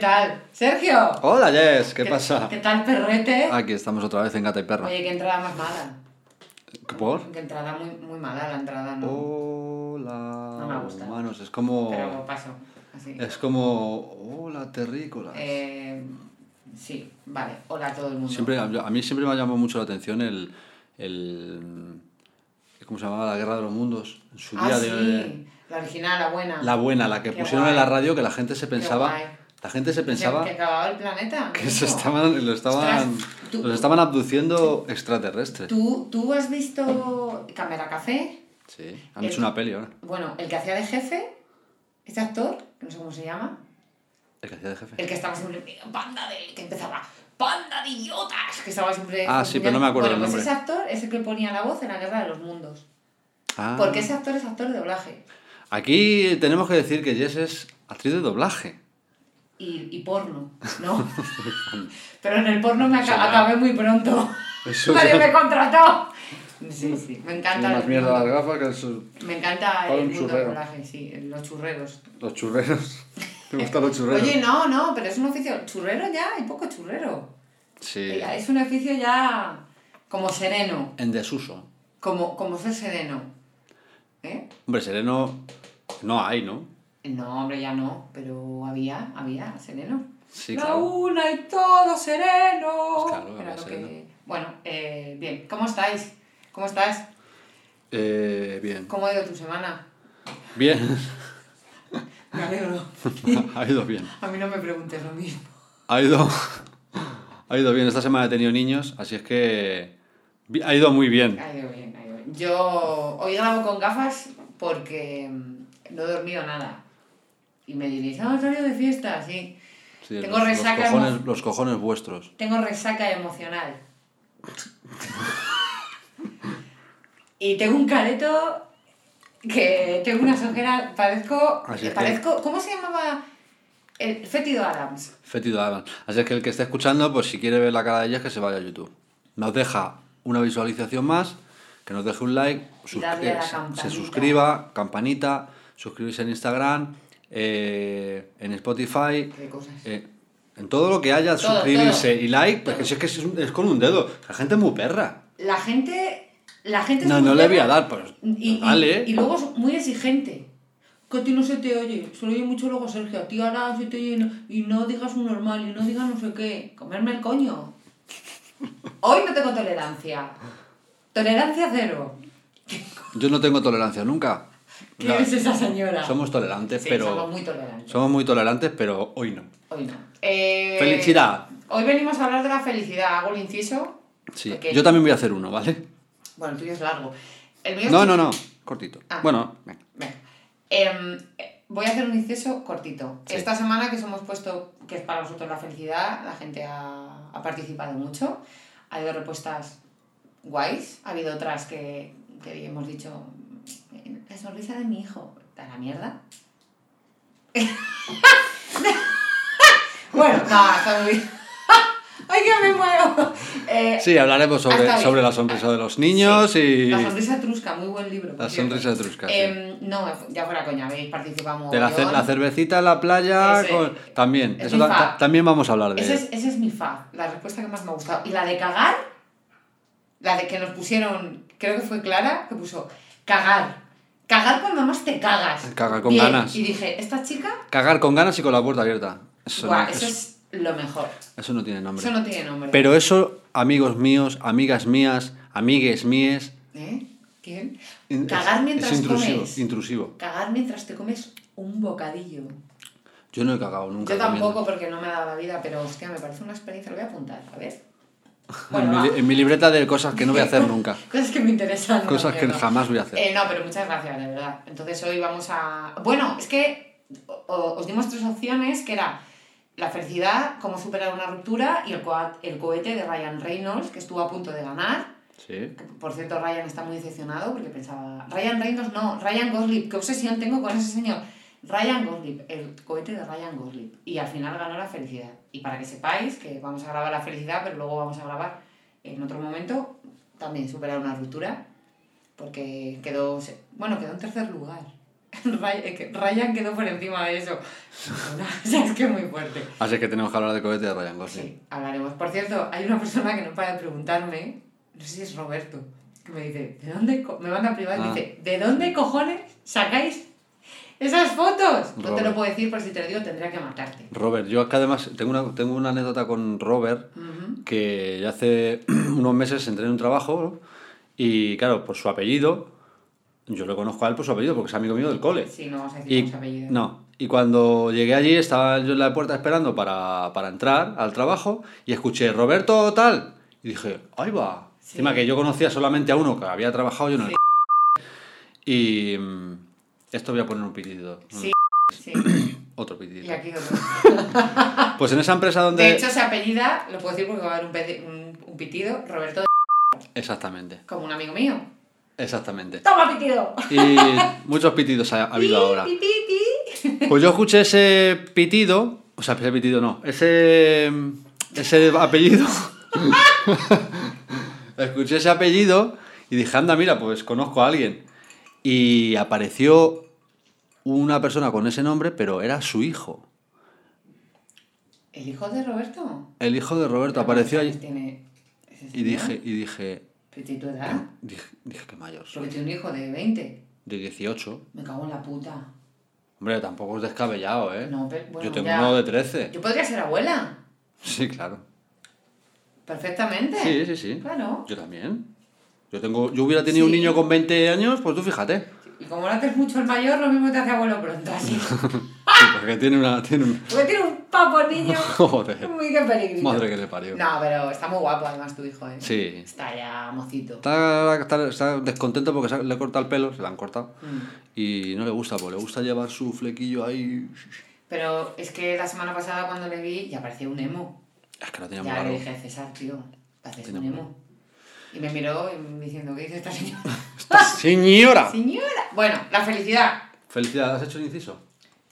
tal? Sergio. Hola, Jess, ¿qué, pasa? ¿Qué tal, perrete? Aquí estamos otra vez en Gata y Perra. Oye, qué entrada más mala. ¿Por? Qué entrada muy, muy mala la entrada, ¿no? Hola, No me gusta. humanos. Es como. Pero paso, así. Es como. Hola, terrícolas. Eh, sí, vale. Hola a todo el mundo. Siempre, a a mí siempre me ha llamado mucho la atención el, el. ¿Cómo se llamaba? La Guerra de los Mundos. En su Ah, día sí. de. La original, la buena. La buena, la que Qué pusieron guay. en la radio que la gente se pensaba. La gente se Que- pensaba Que, acababa el planeta. que se estaban, lo estaban, Ostras, tú- los estaban abduciendo extraterrestres. ¿Tú, ¿Tú has visto Cámara Café? Sí, han El- hecho una peli ahora. Bueno, el que hacía de jefe, ese actor, que no sé cómo se llama, El que hacía de jefe. el que estaba siempre, banda de, que empezaba, banda de idiotas, que estaba siempre... Ah, sí, pero no me acuerdo bueno, el pues nombre. ese actor es el que ponía la voz en la Guerra de los Mundos. Ah. Porque ese actor es actor de doblaje Aquí tenemos que decir que Jess es actriz de doblaje. Y, y porno, ¿no? pero en el porno me aca- acabé muy pronto. Eso Nadie ya- me contrató. Sí, sí, me encanta más mierda las gafas que eso- Me encanta el un mundo del churrero. doblaje, sí, los churreros. los churreros. ¿Te gustan los churreros? Oye, no, no, pero es un oficio. Churrero ya, hay poco churrero. sí. Ya Es un oficio ya como sereno, En desuso. como, como ser sereno. ¿Eh? Hombre, sereno no hay, ¿no? No, hombre, ya no, pero había, había sereno. Sí, La claro. una y todo sereno. Claro, Era había lo sereno. que... Bueno, eh, bien, ¿cómo estáis? ¿Cómo estás? Eh, bien. ¿Cómo ha ido tu semana? Bien. Me alegro. ha ido bien. A mí no me preguntes lo mismo. Ha ido, ha ido bien. Esta semana he tenido niños, así es que ha ido muy bien. Ha ido bien, ha ido bien. Yo hoy grabo con gafas porque mm, no he dormido nada. Y me diréis, ah, salido de fiesta, sí. Sí, Tengo los, resaca los, cojones, emo- los cojones vuestros. Tengo resaca emocional. y tengo un careto que tengo unas ojeras, parezco, que- parezco, ¿cómo se llamaba? El Fétido Adams. Fétido Adams. Así es que el que esté escuchando, pues si quiere ver la cara de ellas, que se vaya a YouTube. Nos deja una visualización más, que nos deje un like, sus- darle a la que se- suscriba, campanita, suscribirse en Instagram, eh, en Spotify, Qué cosas. eh, en todo lo que haya, Todo, suscribirse todo. y like, porque si es que es, es con un dedo. La gente es muy perra. La gente, la gente No, no le voy a dar, pues y, y- dale. y luego es muy exigente. Que a ti no se te oye, se lo oye mucho luego Sergio, a ti ahora se te oye y no, y no digas un normal y no digas no sé qué. Comerme el coño. Hoy no tengo tolerancia. Tolerancia cero. Yo no tengo tolerancia nunca. ¿Quién es esa señora? Somos tolerantes, Sí, pero... somos muy tolerantes. Somos muy tolerantes, pero hoy no. Hoy no. Eh, Felicidad. Hoy venimos a hablar de la felicidad. Hago el inciso. Sí. Porque- Yo también voy a hacer uno, ¿vale? Bueno, el tuyo es largo. El mío es No, chiquito. no, no. Cortito. Ah. Bueno, venga. Venga. Eh, voy a hacer un inciso cortito. Sí. Esta semana que os hemos puesto que es para vosotros la felicidad, la gente ha, ha participado mucho. Ha habido respuestas guays. Ha habido otras que, que hemos dicho, la sonrisa de mi hijo, ¿da la mierda? bueno, no, está muy bien. ¡Ay, que me muevo. Eh, Sí, hablaremos sobre, sobre la sonrisa de los niños Sí. y La sonrisa etrusca, muy buen libro. La sonrisa etrusca, sí. Em, no, ya fuera coña, habéis participado de la, la cervecita en la playa. Ese. con- también, Es eso ta- también vamos a hablar de Ese es, ese es mi fa, la respuesta que más me ha gustado. Y la de cagar, la de que nos pusieron, creo que fue Clara, que puso cagar. Cagar cuando más te cagas. Cagar con Bien. ganas. Y dije, esta chica, Cagar con ganas y con la puerta abierta. Eso, guau, no, eso eso- es lo mejor. eso no tiene nombre. Eso no tiene nombre. Pero eso, amigos míos, amigas mías, amigues míes. ¿Eh? ¿Quién? Cagar mientras es intrusivo, comes. intrusivo. Cagar mientras te comes un bocadillo. Yo no he cagado nunca. Yo tampoco comiendo. porque no me ha dado la vida, pero hostia, me parece una experiencia, lo voy a apuntar, a ver. En, Bueno, mi, va. li- en mi libreta de cosas que no voy a hacer nunca. Cosas que me interesan. no, Cosas que no. jamás voy a hacer. Eh, no, pero muchas gracias, de verdad. Entonces hoy vamos a... Bueno, es que os dimos tres opciones, que era la felicidad, cómo superar una ruptura y el, coa- el cohete de Ryan Reynolds, que estuvo a punto de ganar. Sí. Por cierto, Ryan está muy decepcionado porque pensaba... Ryan Reynolds no, Ryan Gosling, qué obsesión tengo con ese señor. Ryan Gosling, el cohete de Ryan Gosling. Y al final ganó la felicidad. Y para que sepáis que vamos a grabar la felicidad, pero luego vamos a grabar en otro momento también superar una ruptura. Porque quedó, bueno, quedó en tercer lugar. Ryan quedó por encima de eso. o sea, es que es muy fuerte. Así que tenemos que hablar de cohete de Ryan Gosling. Sí, hablaremos. Por cierto, hay una persona que no para de preguntarme, no sé si es Roberto, que me dice, ¿de dónde? co-?" Me manda privado y Ah. dice, ¿de dónde cojones sacáis esas fotos? No te Robert. lo puedo decir, pero si te lo digo tendría que matarte. Robert, yo acá además tengo una, tengo una anécdota con Robert Ujú. que ya hace unos meses entré en un trabajo y claro, por su apellido, yo lo conozco a él por su apellido porque es amigo mío del cole. Sí, no vamos a decir Y, cómo se apellida. no, y cuando llegué allí estaba yo en la puerta esperando para, para entrar al trabajo y escuché Roberto tal y dije, ahí va. Sí. Encima que yo conocía solamente a uno que había trabajado yo en el y mm, esto voy a poner un pitido. Sí, sí. Otro Y pitidito. aquí otro. Pues en esa empresa donde... De hecho, se apellida, lo puedo decir porque va a haber un, pedi- un, un pitido, Roberto, de- Exactamente, como un amigo mío. exactamente. ¡Toma, pitido! Y muchos pitidos ha, ha habido ahora. Pues yo escuché ese pitido, o sea, ese pitido no, ese, ese apellido. escuché ese apellido y dije, anda, mira, pues conozco a alguien. Y apareció una persona con ese nombre, pero era su hijo. ¿El hijo de Roberto? El hijo de Roberto ¿Pero apareció allí. tiene Y dije, y dije, ¿Pero tu edad? dije, dije que mayor. Porque tiene un hijo de 20. De 18. Me cago en la puta. Hombre, tampoco es descabellado, ¿eh? No, pero bueno, yo tengo ya. uno de 13. Yo podría ser abuela. Sí, claro. Perfectamente. Sí, sí, sí. Claro. Yo también. Yo, tengo, yo hubiera tenido un niño con 20 años, pues tú fíjate. Y como no haces mucho el mayor, lo mismo te hace abuelo pronto, así. Sí, porque tiene una. Tiene un... Porque tiene un papo niño. Joder. Muy que. Madre que le parió. No, pero está muy guapo además tu hijo, ¿eh? Sí. Está ya mocito. Está, está, está descontento porque le corta el pelo, se le han cortado. Mm. Y no le gusta, porque le gusta llevar su flequillo ahí. Pero es que la semana pasada cuando le vi ya parecía un emo. Es que lo tenía muy Ya le dije, César, tío, Tiene un emo. Y me miró diciendo, ¿qué dice esta señora? ¡Esta señora! ¡Señora! Bueno, la felicidad. Felicidades, ¿has hecho el inciso?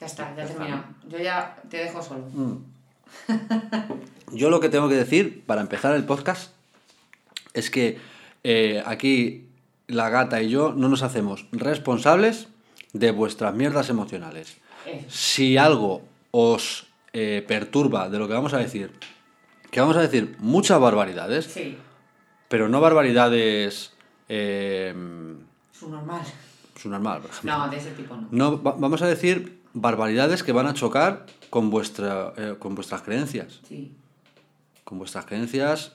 Ya está, ya he terminado. Yo ya te dejo solo. Mm. Yo lo que tengo que decir para empezar el podcast es que eh, aquí la gata y yo no nos hacemos responsables de vuestras mierdas emocionales. Eso. Si algo os eh, perturba de lo que vamos a decir, que vamos a decir muchas barbaridades, Sí, pero no barbaridades eh, su normal. su normal, por ejemplo. No, de ese tipo no. No, va- vamos a decir barbaridades que van a chocar con, vuestra, eh, con vuestras creencias. Sí. Con vuestras creencias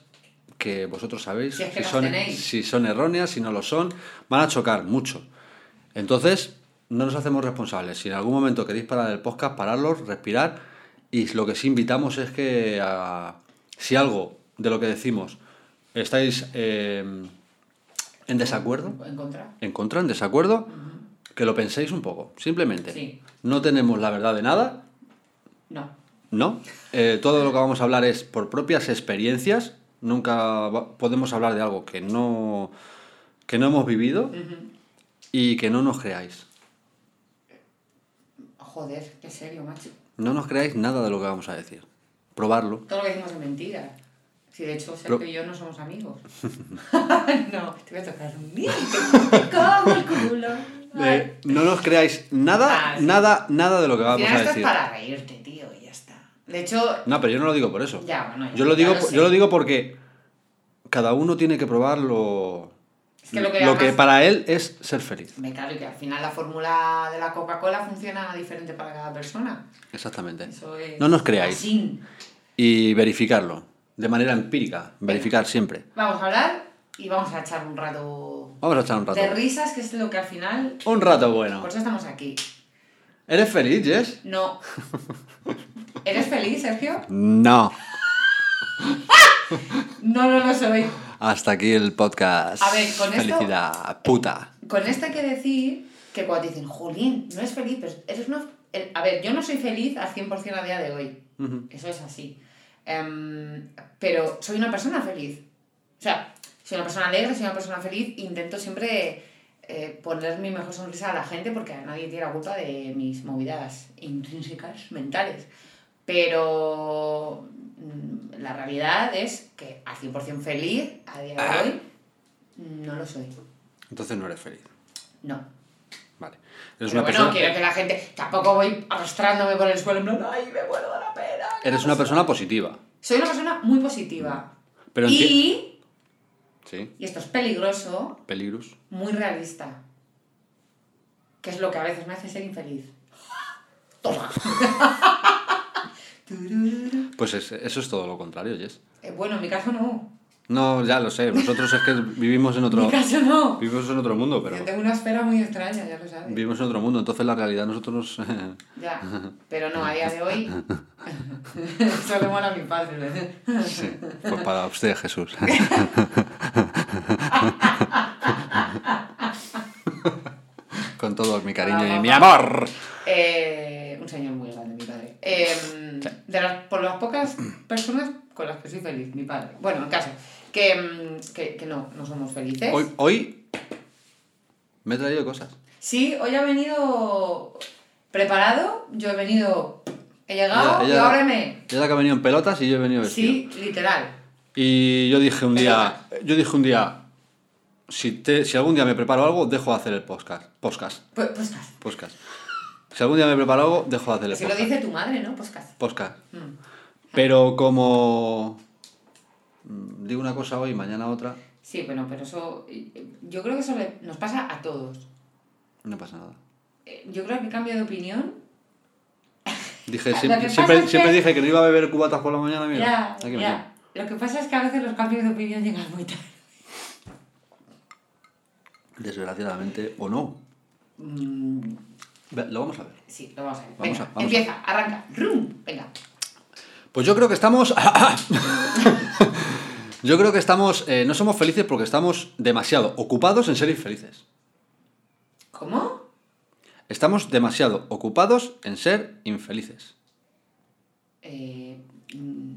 que vosotros sabéis Si es que si, las son, tenéis. si son erróneas, si no lo son, van a chocar mucho. Entonces, no nos hacemos responsables. Si en algún momento queréis parar el podcast, pararlo, respirar. Y lo que sí invitamos es que ah, si algo de lo que decimos estáis eh, en desacuerdo, ¿En contra? en contra, en desacuerdo, que lo penséis un poco, simplemente. Sí. No tenemos la verdad de nada, No. no. Eh, todo lo que vamos a hablar es por propias experiencias. Nunca podemos hablar de algo que no, que no hemos vivido y que no nos creáis. Joder, qué serio, macho. No nos creáis nada de lo que vamos a decir. Probarlo. Todo lo que decimos es mentira. Sí, de hecho, Pero- Sergio y yo no somos amigos. no, te voy a tocar un te como el culo. Eh, no nos creáis nada, Ah, sí. nada, nada de lo que vamos a esto es decir. para reírte, tío, y ya está. De hecho, No, pero yo no lo digo por eso. ya, bueno, ya- Yo lo digo, yo lo digo porque cada uno tiene que probar lo, Es que lo que lo además- que para él es ser feliz. Me claro, y que al final la fórmula de la Coca-Cola funciona diferente para cada persona. Exactamente. Eso es No nos creáis. así. Y verificarlo. De manera empírica. Verificar siempre. Vamos a hablar y vamos a echar un rato Vamos a echar un rato. de risas, que es lo que al final... Un rato bueno. Por eso estamos aquí. ¿Eres feliz, Jess? No. ¿Eres feliz, Sergio? No. No, no lo soy. Hasta aquí el podcast. A ver, con esto- Felicidad, puta. Con esto hay que decir que cuando te dicen, Julián, no es feliz, pero eres una... A ver, yo no soy feliz al 100% a día de hoy. Eso es así. Em, pero soy una persona feliz. O sea, soy una persona alegre, soy una persona feliz. Intento siempre eh, poner mi mejor sonrisa a la gente porque nadie tiene la culpa de mis movidas intrínsecas, mentales. Pero mm, la realidad es que al 100% feliz a día de hoy no lo soy. Entonces no eres feliz. No. Vale. Eres Pero una bueno, persona. quiero que la gente... Tampoco voy arrastrándome por el suelo en plan, ¡ay, me muero de la pena! ¿Qué Eres pasa?". una persona positiva. Soy una persona muy positiva. Pero enti- y, Sí. y esto es peligroso, Peligrus. muy realista. Que es lo que a veces me hace ser infeliz. Toma. Pues es- eso es todo lo contrario, Jess. Eh, bueno, en mi caso no. No, ya lo sé. Nosotros es que vivimos en otro. mi caso no. Vivimos en otro mundo, pero. Yo tengo una esfera muy extraña, ya lo sabes. Vivimos en otro mundo, entonces la realidad nosotros. Ya. Pero no, a día de hoy. Eso le mola a mi padre. sí. Pues para usted, Jesús. Con todo mi cariño y mi amor. Eh, un señor muy grande, mi padre. Eh, Sí. de las, por las pocas personas con las que soy feliz, mi padre. Bueno, el caso, que, mm, que, que no, no somos felices. Hoy, hoy me he traído cosas. Sí, hoy ha venido preparado, yo he venido, he llegado Ella- y ahora me... Ella que ha venido en pelotas y yo he venido vestido. Sí, literal. Y yo dije un día, yo dije un día, si, te, si algún día me preparo algo, dejo de hacer el podcast. Podcast. Pues, casi. Podcast. Si algún día me preparo algo, dejo de hacer el Así lo podcast. dice tu madre, ¿no? Casi. Podcast. Mm. Pero como mm, digo una cosa hoy mañana otra, Sí, bueno, pero eso, eh, yo creo que eso le- nos pasa a todos. no pasa nada. Eh, Yo creo que cambio de opinión Dije, siempre, siempre, que- dije que no iba a beber cubatas por la mañana, mira. Ya. Lo que pasa es que a veces los cambios de opinión llegan muy tarde. Desgraciadamente, o no. Mm, Lo vamos a ver. sí, lo vamos a ver. Vamos Venga, a- vamos empieza, arranca. ¡Rum! Venga. Pues yo creo que estamos. yo creo que estamos. eh, no somos felices porque estamos demasiado ocupados en ser infelices. ¿Cómo? Estamos demasiado ocupados en ser infelices. Eh, mm,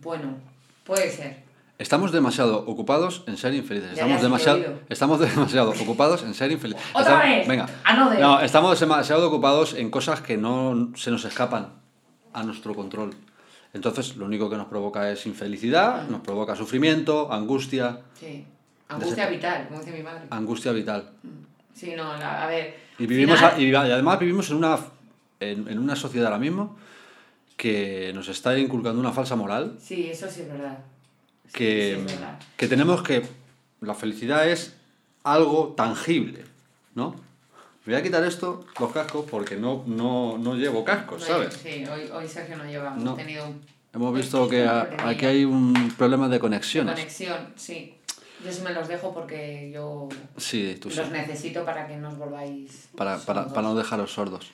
bueno, puede ser. Estamos demasiado ocupados en ser infelices. Estamos, demasiado, estamos demasiado ocupados en ser infelices. ¡Otra Estamos- vez! Venga. Another. No, estamos demasiado ocupados en cosas que no se nos escapan a nuestro control. Entonces, lo único que nos provoca es infelicidad, Mm. nos provoca sufrimiento, angustia, Sí. Angustia vital, como dice mi madre. angustia vital. Sí, no, la- a ver. Y, vivimos final- a- y, y además vivimos en una, en, en una sociedad ahora mismo que nos está inculcando una falsa moral Sí, eso sí es verdad. Que, sí que tenemos que... La felicidad es algo tangible, ¿no? Voy a quitar esto, los cascos, porque no, no, no llevo cascos, ¿sabes? Sí, hoy, hoy Sergio no lleva. Hemos No. tenido un Hemos visto que a- aquí hay un problema de conexiones. conexión, sí. Yo sí me los dejo porque yo Sí, tú sí. los necesito para que no os volváis. Para, para, sordos. para no dejaros sordos.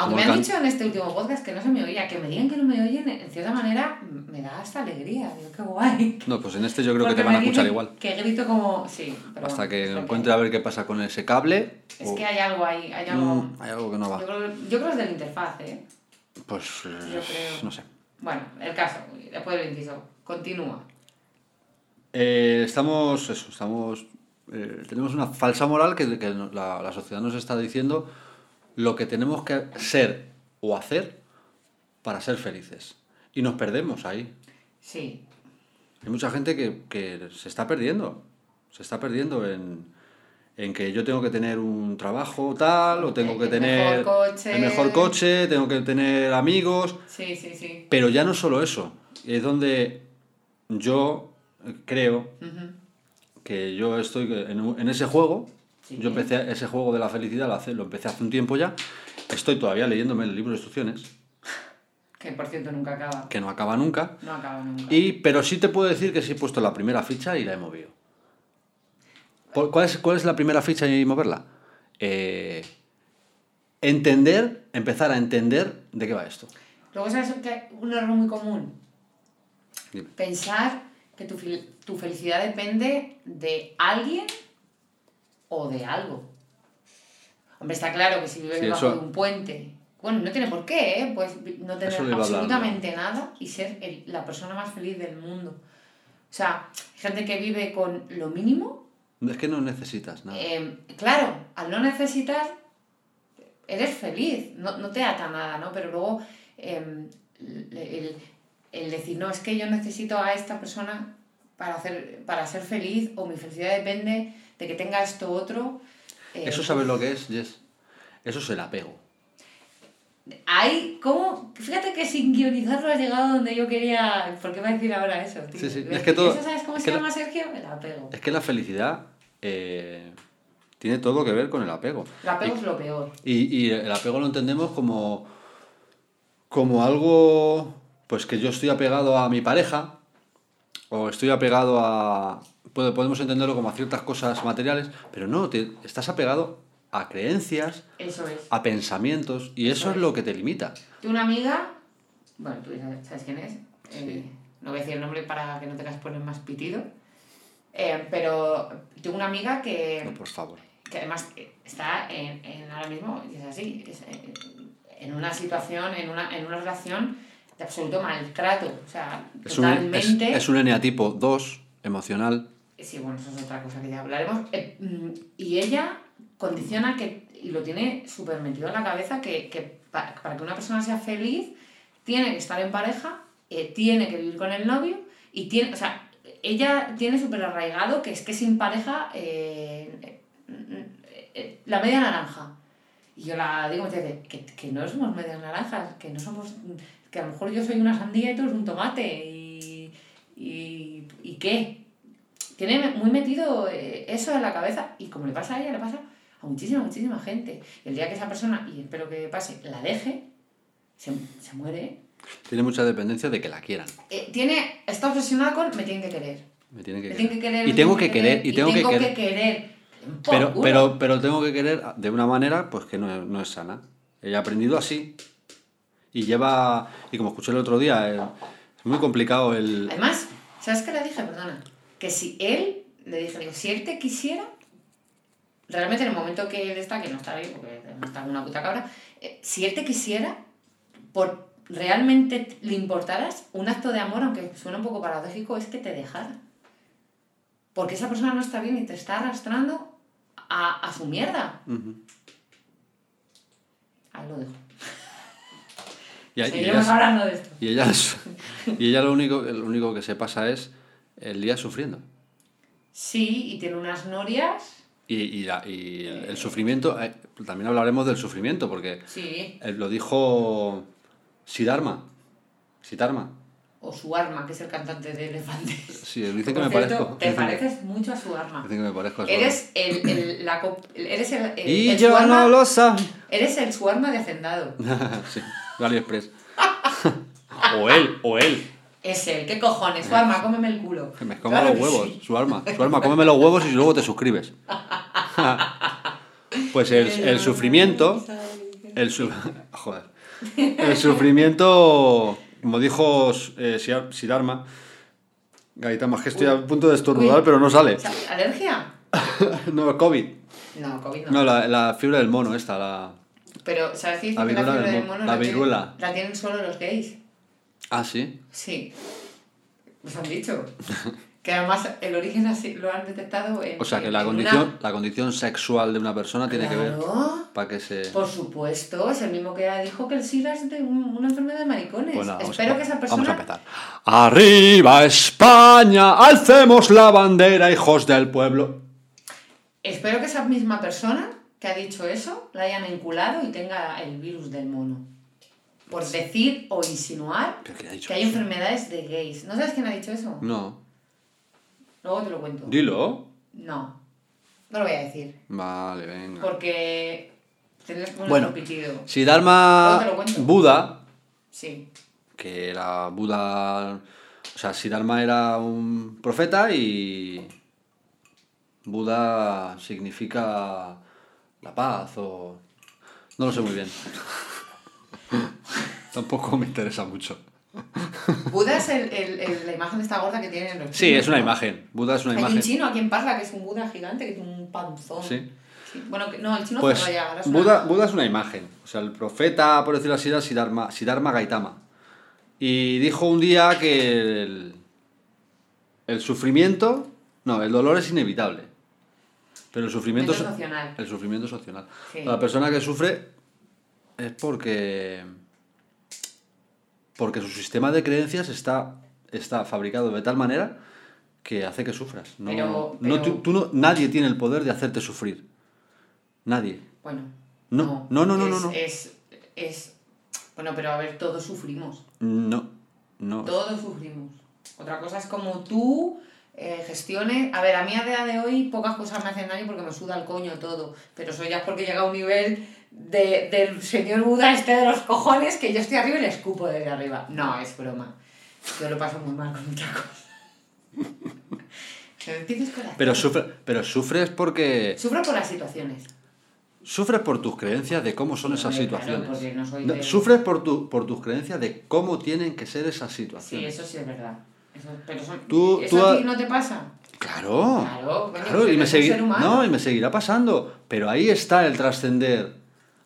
Aunque me han can- dicho en este último podcast que no se me oía, que me digan que no me oyen, en cierta manera me da hasta alegría. Digo, qué guay. No, pues en este yo creo que te van a escuchar igual. Que grito como. Sí, pero Hasta bueno, que encuentre a ver qué pasa con ese cable. Es o- que hay algo ahí, hay algo. Mm, hay algo que no va. Yo creo, yo creo es de la interfaz, ¿eh? Pues eh, Yo creo. no sé. Bueno, el caso, después del inciso, continúa. Eh, estamos, eso, estamos, eh, tenemos una falsa moral que, que no- la, la sociedad nos está diciendo lo que tenemos que ser o hacer para ser felices. Y nos perdemos ahí. Sí. Hay mucha gente que, que se está perdiendo. Se está perdiendo en, en que yo tengo que tener un trabajo tal, o tengo El- que el tener mejor coche. el mejor coche, tengo que tener amigos. Sí, sí, sí. Pero ya no solo eso. Es donde yo creo que yo estoy en, en ese juego. Sí. Yo empecé ese juego de la felicidad, lo, hace- lo empecé hace un tiempo ya. Estoy todavía leyéndome el libro de instrucciones, Que por cierto nunca acaba. que no acaba nunca. No acaba nunca. Y, pero sí te puedo decir que sí he puesto la primera ficha y la he movido. ¿Por- ¿Cuál es, cuál es la primera ficha y moverla? Eh, entender, empezar a entender de qué va esto. Luego, ¿sabes que un error muy común? Dime. Pensar que tu, tu felicidad depende de alguien o de algo. Hombre, está claro que si vives Sí, debajo eso- de un puente, bueno, no tiene por qué, ¿eh? Pues no tener absolutamente nada y ser el- la persona más feliz del mundo. O sea, gente que vive con lo mínimo, Es que no necesitas nada. eh, claro, al no necesitar, eres feliz, no, no te ata nada, ¿no? Pero luego eh, el, el- el decir, no, es que yo necesito a esta persona para, hacer, para ser feliz o mi felicidad depende de que tenga esto otro. eh, ¿Eso sabes lo que es, Jess? Eso es el apego. Hay, ¿cómo? Fíjate que sin guionizarlo has llegado donde yo quería. ¿Por qué va a decir ahora eso, tío? Sí, sí, es que todo- ¿Eso sabes cómo se que la- llama, Sergio? El apego. Es que la felicidad eh, tiene todo que ver con el apego. El apego es lo peor. Y, y el apego lo entendemos como, como algo pues que yo estoy apegado a mi pareja o estoy apegado a... puede- Podemos entenderlo como a ciertas cosas materiales, pero no, te- estás apegado a creencias, Eso es. a pensamientos y eso Eso es es. lo que te limita. Tengo una amiga, bueno, tú sabes quién es, Sí. eh, no voy a decir el nombre para que no tengas que poner más pitido, eh, pero tengo una amiga que, No, por favor. que además está en, en ahora mismo, y es así, es, eh, en una situación, en una, en una relación de absoluto maltrato, o sea, Es un, es, totalmente... es un eneatipo 2 emocional. Sí, bueno, eso es otra cosa que ya hablaremos. Eh, mm, y ella condiciona que, y lo tiene súper metido en la cabeza, que, que pa- para que una persona sea feliz tiene que estar en pareja, eh, tiene que vivir con el novio y tiene, o sea, ella tiene súper arraigado que es que sin pareja eh, eh, eh, la media naranja. Y yo la digo muchas veces, que, que no somos medias naranjas, que no somos, que a lo mejor yo soy una sandía y tú eres un tomate y, y, y qué. Tiene muy metido eh, eso en la cabeza y como le pasa a ella, le pasa a muchísima, muchísima gente. Y el día que esa persona, y espero que pase, la deje, se, se muere. Tiene mucha dependencia de que la quieran. Eh, tiene, está obsesionada con me tienen que querer. Me tienen que Me querer. tienen que querer. y tengo que querer. Y tengo, que querer. querer. Por Pero, culo. pero, pero tengo que querer de una manera pues que no, no es sana. Ha aprendido así. Y lleva. Y como escuché el otro día, eh, es muy complicado el. Además, ¿sabes qué le dije? Perdona. Que si él, le dije, digo, si él te quisiera, realmente en el momento que él está, que no está bien, porque está una puta cabra, eh, si él te quisiera, por realmente le importaras, un acto de amor, aunque suena un poco paradójico, es que te dejara. Porque esa persona no está bien y te está arrastrando a, a su mierda. Ujú. Ahí lo dejo. Y, y hablando de esto. y ella, es- y ella lo, único, lo único que se pasa es el día sufriendo. Sí, y tiene unas norias. Y, y, la- y el, el sufrimiento, eh, también hablaremos del sufrimiento, porque Sí. eh, lo dijo Siddharma. Siddharma. O su arma, que es el cantante de Elefantes. Sí, dicen que me cierto, parezco. Te pareces mucho a su arma. Dicen que me parezco a su Eres el, el, la, eres el, el- Y yo su arma, no lo sabía. Eres el su arma de hacendado. sí, de AliExpress. o él, o él. Es él, ¿qué cojones? Su arma, cómeme el culo. Que me como Claro los huevos, sí. su arma. Su arma, cómeme los huevos y luego te suscribes. pues el, el sufrimiento. El su- Joder. El sufrimiento, como dijo eh, Siddharma, Gaita, más que estoy a punto de estornudar, Uy. pero no sale. ¿Alergia? no, COVID. No, COVID no. No, la, la fibra del mono esta, la... Pero, ¿sabes qué La la fiebre del del mo- mono la viruela. la tienen solo los gays? Ah, sí. Sí. Nos han dicho. Que además el origen así lo han detectado en. O sea, que la condición, una- la condición sexual de una persona tiene que ver para que se... Por supuesto, es el mismo que dijo que el SIDA es de un- una enfermedad de maricones. Pues nada, Espero a- que esa persona. vamos a empezar. ¡Arriba España! ¡Alcemos la bandera, hijos del pueblo! Espero que esa misma persona que ha dicho eso la hayan enculado y tenga el virus del mono. Por decir o insinuar ¿Pero qué ha dicho que hay enfermedades de gays. ¿No sabes quién ha dicho eso? No. Luego te lo cuento. Dilo. No. No lo voy a decir. Vale, venga. Porque tendrías que Bueno. Si Dharma. Buda, Sí. que era Buda... O sea, Siddharma era un profeta y Buda significa la paz o... No lo sé muy bien. Tampoco me interesa mucho. Buda es el, el- el- la imagen de esta gorda que tienen los Sí, chinos, es una ¿no? imagen. Buda es una Hay imagen. un chino aquí en Parla que es un Buda gigante que tiene un panzón. Sí. Sí. Bueno, no, el chino Pues ya, ahora es una- Buda, Buda es una imagen. O sea, el profeta, por decirlo así, era Siddharma, Siddharma Gaitama. Y dijo un día que el, el sufrimiento, no, el dolor es inevitable. Pero el sufrimiento, Es es- opcional. el sufrimiento es opcional. Sí. La persona que sufre es porque porque su sistema de creencias está, está fabricado de tal manera que hace que sufras. No, Pero- no, tú, tú no- nadie tiene el poder de hacerte sufrir. Nadie. Bueno. No, no, no, no, es, no, no. Es, es- Bueno, pero a ver, todos sufrimos. No, no. Todos sufrimos. Otra cosa es como tú eh, gestiones. A ver, a mí a día de hoy pocas cosas me hacen daño porque me suda el coño todo. Pero eso ya es porque llega a un nivel de, del señor Buda este de los cojones que yo estoy arriba y le escupo desde arriba. No, es broma. Yo lo paso muy mal con muchas cosas. Pero, sufre, pero sufres porque. Sufro por las situaciones. Sufres por tus creencias de cómo son esas claro, situaciones. porque no soy de- Sufres por, tu, por tus creencias de cómo tienen que ser esas Sí, situaciones. eso sí es verdad. Eso, pero eso, Tú- ¿eso tú a ti no te pasa? Claro. Claro, claro, y eres me, un segui- ser humano. no, y me seguirá pasando. Pero ahí está el trascender.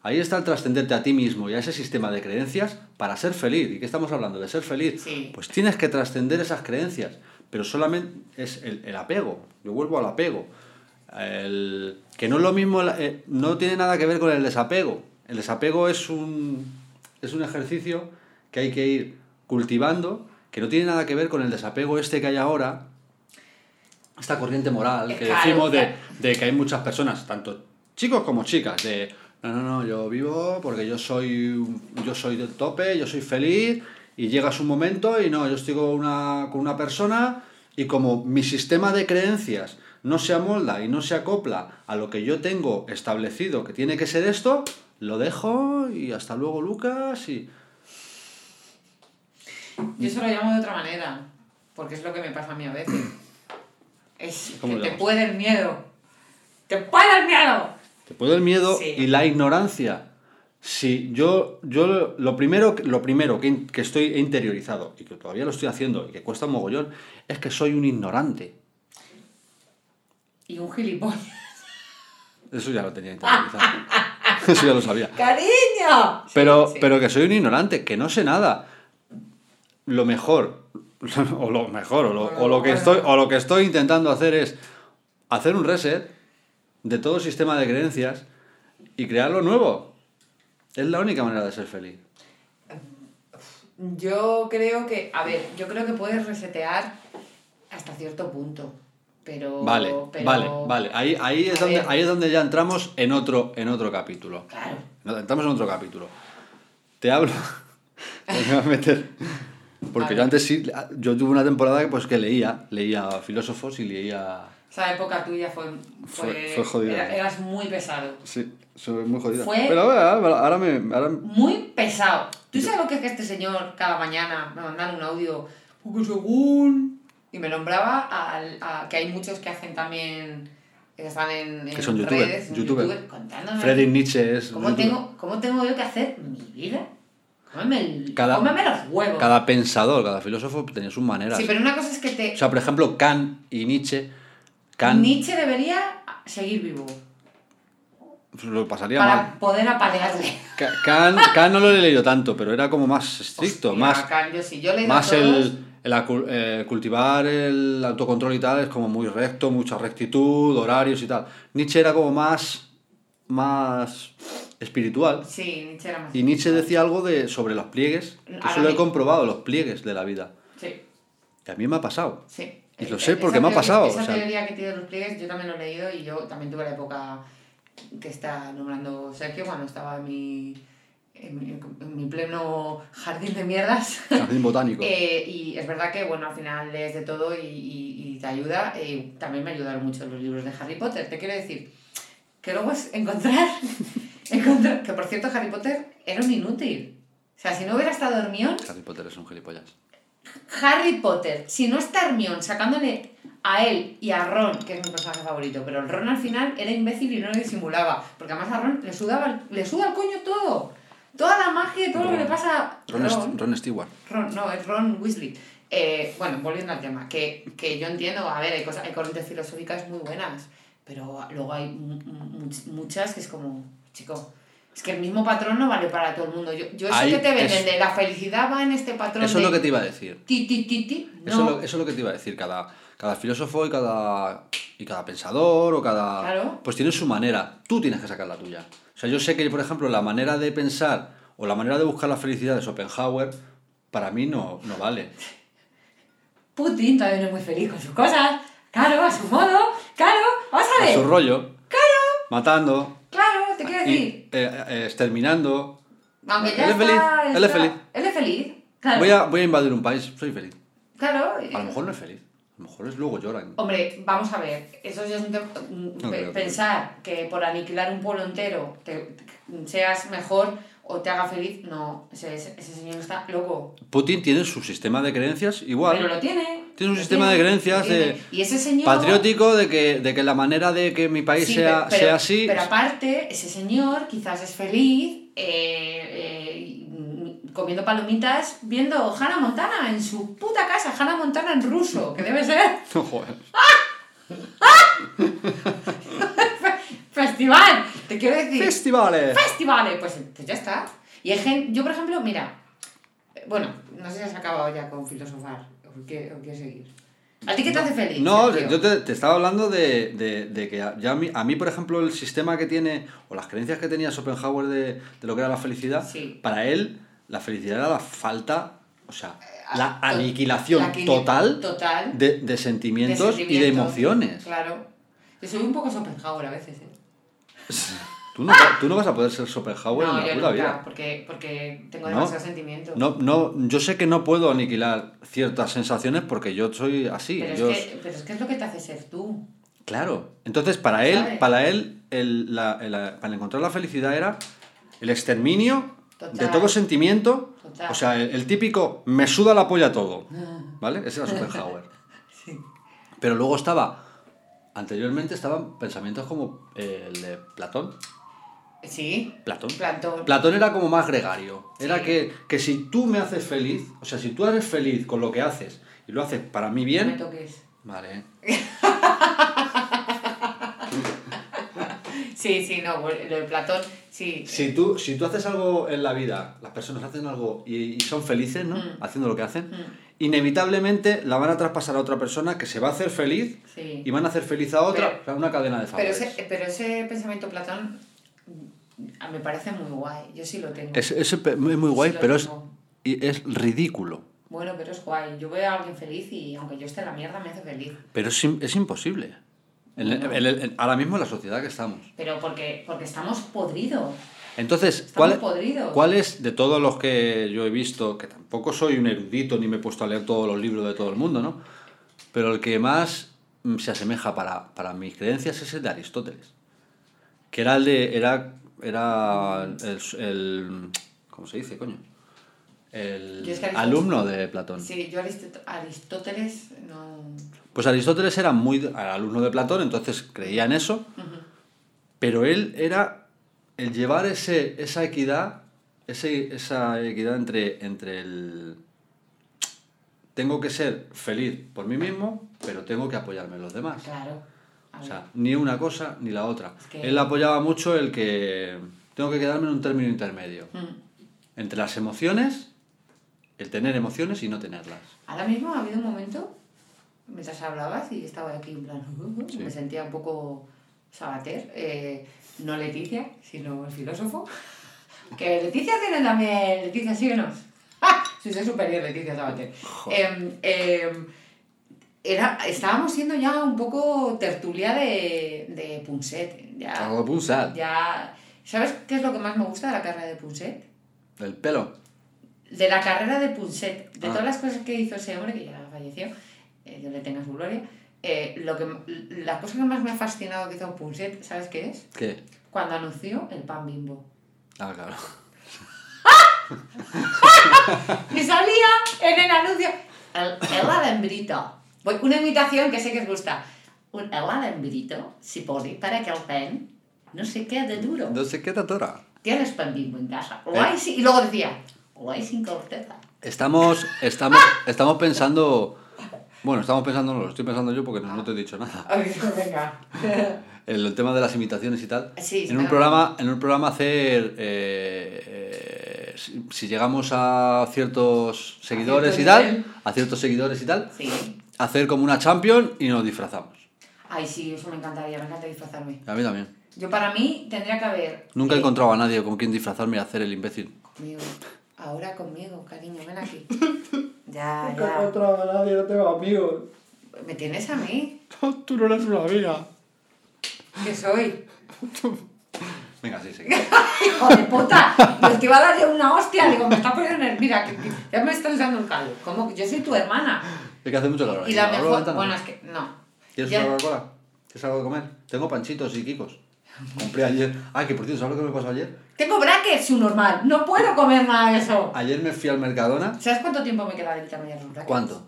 Ahí está el trascenderte a ti mismo y a ese sistema de creencias para ser feliz. ¿Y qué estamos hablando? De ser feliz. Sí. Pues tienes que trascender esas creencias. Pero solamente es el, el apego. Yo vuelvo al apego. El- que no es lo mismo, eh, no tiene nada que ver con el desapego. El desapego es un, es un ejercicio que hay que ir cultivando, que no tiene nada que ver con el desapego este que hay ahora, esta corriente moral que decimos de, de que hay muchas personas, tanto chicos como chicas, de no, no, no, yo vivo porque yo soy, yo soy del tope, yo soy feliz, y llegas un momento y no, yo estoy con una, con una persona y como mi sistema de creencias no se amolda y no se acopla a lo que yo tengo establecido que tiene que ser esto, lo dejo y hasta luego Lucas y... Yo eso lo llamo de otra manera, porque es lo que me pasa a mí a veces. Es ¿Cómo que te puede el miedo. ¡Te puede el miedo! Te puede el miedo Sí. y la ignorancia. Si yo, yo lo primero, lo primero que, que estoy interiorizado y que todavía lo estoy haciendo y que cuesta un mogollón es que soy un ignorante. Y un gilipollas. Eso ya lo tenía interiorizado. Eso ya lo sabía. ¡Cariño! Pero, Sí, sí. pero que soy un ignorante, que no sé nada. Lo mejor, o lo mejor, o lo, o lo que estoy, o lo que estoy intentando hacer es hacer un reset de todo sistema de creencias y crear lo nuevo. Es la única manera de ser feliz. Yo creo que, a ver, yo creo que puedes resetear hasta cierto punto. Pero. Vale, pero- vale, vale. Ahí, ahí, es A donde, ver. ahí es donde ya entramos en otro, en otro capítulo. Claro. Entramos en otro capítulo. Te hablo. Me voy a meter. Porque yo antes sí, yo tuve una temporada que, pues, que leía, leía filósofos y leía... Esa época tuya fue. Fue- fue jodida. era- eras muy pesado. Sí, soy muy jodida. Fue- Pero ahora, ahora me... Ahora... Muy pesado. ¿Tú sabes lo que es que este señor cada mañana me mandaba un audio? Porque según. Y me nombraba al, a, que hay muchos que hacen también. que están en, en Que son redes, youtuber. youtuber, contándome. Friedrich Nietzsche es... ¿Cómo youtuber. tengo, ¿Cómo tengo yo que hacer mi vida? Cómeme, Cada- cómeme los huevos. Cada pensador, cada filósofo tenía sus maneras. Sí, pero una cosa es que te. O sea, por ejemplo, Kant y Nietzsche... Kant Nietzsche debería seguir vivo. pues, lo pasaría Para mal. poder apalearle. Ka- Kant, Kant no lo he leído tanto, pero era como más estricto, Hostia, más... Kant, yo sí, yo leído más todos. el, cul- eh, cultivar el autocontrol y tal es como muy recto, mucha rectitud, horarios y tal. Nietzsche era como más, más espiritual. Sí, Nietzsche era más... Y Nietzsche decía algo de, sobre los pliegues, que eso lo he comprobado, los pliegues de la vida. Sí, Que a mí me ha pasado. sí. Y lo Eh, sé porque me ha pasado, Esa o sea. teoría que tiene los pliegues yo también lo he leído y yo también tuve la época que está nombrando Sergio cuando estaba en mi, en mi, en mi pleno jardín de mierdas. Jardín botánico. Eh, y es verdad que, bueno, al final lees de todo y, y- y te ayuda. Eh, también me ayudaron mucho los libros de Harry Potter. Te quiero decir que luego es encontrar, encontrar... Que, por cierto, Harry Potter era un inútil. O sea, si no hubiera estado Hermione, Harry Potter es un gilipollas. Harry Potter, si no está Hermione sacándole a él y a Ron, que es mi personaje favorito, pero el Ron al final era imbécil y no lo disimulaba, porque además a Ron le, sudaba, le suda el coño todo. Toda la magia todo lo que le pasa a Ron, St- Ron Stewart. Ron, no, es Ron Weasley. Eh, bueno, volviendo al tema, que, que yo entiendo, a ver, hay, cosas, hay corrientes filosóficas muy buenas, pero luego hay mu- mu- muchas que es como, chico, es que el mismo patrón no vale para todo el mundo. Yo, yo eso Ahí que te venden es- de la felicidad va en este patrón Eso de es lo que te iba a decir. ti, ti, ti, ti, no. Eso, es lo, eso es lo que te iba a decir. Cada, cada filósofo y cada, y cada pensador o cada... Claro. Pues tiene su manera. Tú tienes que sacar la tuya. O sea, yo sé que, por ejemplo, la manera de pensar o la manera de buscar la felicidad de Schopenhauer, para mí no, no vale. Putin también es muy feliz con sus cosas, claro, a su modo, claro, vamos a A ver, su rollo. Matando. Claro, te quiero y, decir, eh, eh, exterminando. aunque ya él es está, feliz, él es feliz. él es feliz, claro, Voy a, voy a invadir un país, soy feliz. claro, A lo mejor no es feliz. A lo mejor es luego lloran. Hombre, vamos a ver, eso ya es un tema. No pensar que por aniquilar un pueblo entero te, te- seas mejor o te haga feliz, no, ese, ese señor está loco. Putin tiene su sistema de creencias igual. Pero lo tiene. Tiene un sistema de creencias de-. Y ese señor. patriótico de que, de que la manera de que mi país Sí, sea, pero- sea así. Pero aparte, ese señor quizás es feliz eh, eh, comiendo palomitas viendo Hannah Montana en su puta casa, Hannah Montana en ruso, que debe ser No, joder. Festival. Te quiero decir. Festivales. festivales, pues, pues ya está. Y hay gente, yo por ejemplo, mira, eh, bueno, no sé si has acabado ya con filosofar o qué- o quieres seguir. ¿A ti qué te hace feliz? No, yo te, te estaba hablando de, de- de que a- ya a mí, a mí, por ejemplo, el sistema que tiene, o las creencias que tenía Schopenhauer de, de lo que era la felicidad, Sí. para él la felicidad era la falta, o sea, Ah, la to- aniquilación la total, total de, de sentimientos y de emociones. Claro. Yo soy un poco Schopenhauer a veces, ¿eh? Tú no, tú no vas a poder ser Schopenhauer en no, la yo puta vida. porque, porque tengo No. demasiados sentimientos. No, no, yo sé que no puedo aniquilar ciertas sensaciones porque yo soy así. pero, yo- es que, pero es que es lo que te hace ser tú. Claro. Entonces, para él, ¿Sabes? para él, el, la- el- para encontrar la felicidad era el exterminio Total. de todo sentimiento. Total. O sea, el, el típico me suda la polla todo. ¿Vale? Ese era Schopenhauer. Sí. Pero luego estaba, anteriormente estaban pensamientos como eh, el de Platón. Sí. Platón. Platón. Platón era como más gregario. Era que, que si tú me haces feliz, o sea, si tú eres feliz con lo que haces y lo haces para mí No me bien, toques. vale. Sí, sí, no, lo de Platón, sí. Si tú, si tú haces algo en la vida, las personas hacen algo y, y son felices, ¿no? Mm. Haciendo lo que hacen, Mm. Inevitablemente la van a traspasar a otra persona que se va a hacer feliz Sí. y van a hacer feliz a otra, Pero- o sea, una cadena de Pero favores. ese, pero ese pensamiento Platón mm, me parece muy guay. Yo sí lo tengo. Es, es muy muy guay, Sí pero es, es ridículo. Bueno, pero es guay. Yo veo a alguien feliz y aunque yo esté en la mierda me hace feliz. Pero es, es imposible. En en en- ahora mismo en la sociedad que estamos. Pero porque, porque estamos podridos. Entonces, ¿cuál. ¿cuál es de todos los que yo he visto, que tampoco soy un erudito ni me he puesto a leer todos los libros de todo el mundo, ¿no? Pero el que más mm, se asemeja para, para mis creencias es el de Aristóteles. Que era el de. Era, era el, el- ¿Cómo se dice, coño? El es que alumno de Platón. Sí, yo Arist- Aristóteles no... Pues Aristóteles era muy alumno de Platón, entonces creía en eso, pero él era el llevar ese, esa equidad, ese, esa equidad entre, entre el... Tengo que ser feliz por mí mismo, pero tengo que apoyarme en los demás. Claro. O sea, ni una cosa ni la otra. Es que- Él apoyaba mucho el que tengo que quedarme en un término intermedio. Mm. Entre las emociones, El tener emociones y no tenerlas. Ahora mismo ha habido un momento, mientras hablabas y estaba aquí en plan, Sí. me sentía un poco sabater, eh, no Leticia, sino el filósofo. Que Leticia tiene también, Leticia, síguenos. ¡Ah! Sí, soy superior, Leticia Sabater. Em, era, estábamos siendo ya un poco tertulia de, de Punset. Ya, Algo ya, ¿Sabes qué es lo que más me gusta de la carrera de Punset? El pelo. De la carrera de Punset, de Ah. todas las cosas que hizo ese hombre, que ya falleció, eh, Dios le tenga su gloria, eh, lo que, la cosa que más me ha fascinado que hizo Punset, ¿sabes qué es? ¿Qué? Cuando anunció el pan bimbo. Ah, claro. Y salía en el anuncio el heladembrito. Voy, una imitación que sé que os gusta. Un heladembrito si pone para que el pan no se quede duro. No sé qué tatora. Tienes pan bimbo en casa. Lo Eh. hay sin- y luego decía, lo hay sin corteza. Estamos, estamos, estamos pensando. Bueno, estamos pensando, no lo estoy pensando yo porque no, no te he dicho nada. Venga. El, el tema de las imitaciones y tal. Sí, en un programa, en un programa hacer eh, eh, si, si llegamos a ciertos seguidores y cierto tal, nivel. a ciertos seguidores y tal, Sí. hacer como una champion y nos disfrazamos. Ay, sí, eso me encantaría, me encanta disfrazarme. A mí también. Yo para mí tendría que haber... Nunca he eh, encontrado a nadie con quien disfrazarme y hacer el imbécil. Conmigo. Ahora conmigo, cariño, ven aquí. Ya, ya. a nadie, no tengo amigos. ¿Me tienes a mí? Tú no eres una amiga. ¿Qué soy? Venga, sí, sí. ¡Hijo de puta! Me te iba a dar yo una hostia. Digo, me está poniendo en el... Mira, que, que ya me estás dando un caldo. ¿Cómo que yo soy tu hermana? Es que hace mucho calor. Y aquí. la Abro mejor... ventana. Bueno, es que... No. ¿Quieres Ya- una Coca-Cola? ¿Quieres algo de comer? Tengo panchitos y kikos. Compré ayer. Ay, que por cierto, ¿sabes lo que me pasó ayer? Tengo brackets, su normal. No puedo comer nada de eso. Ayer me fui al Mercadona. ¿Sabes cuánto tiempo me queda de quitarme los brackets? ¿Cuánto?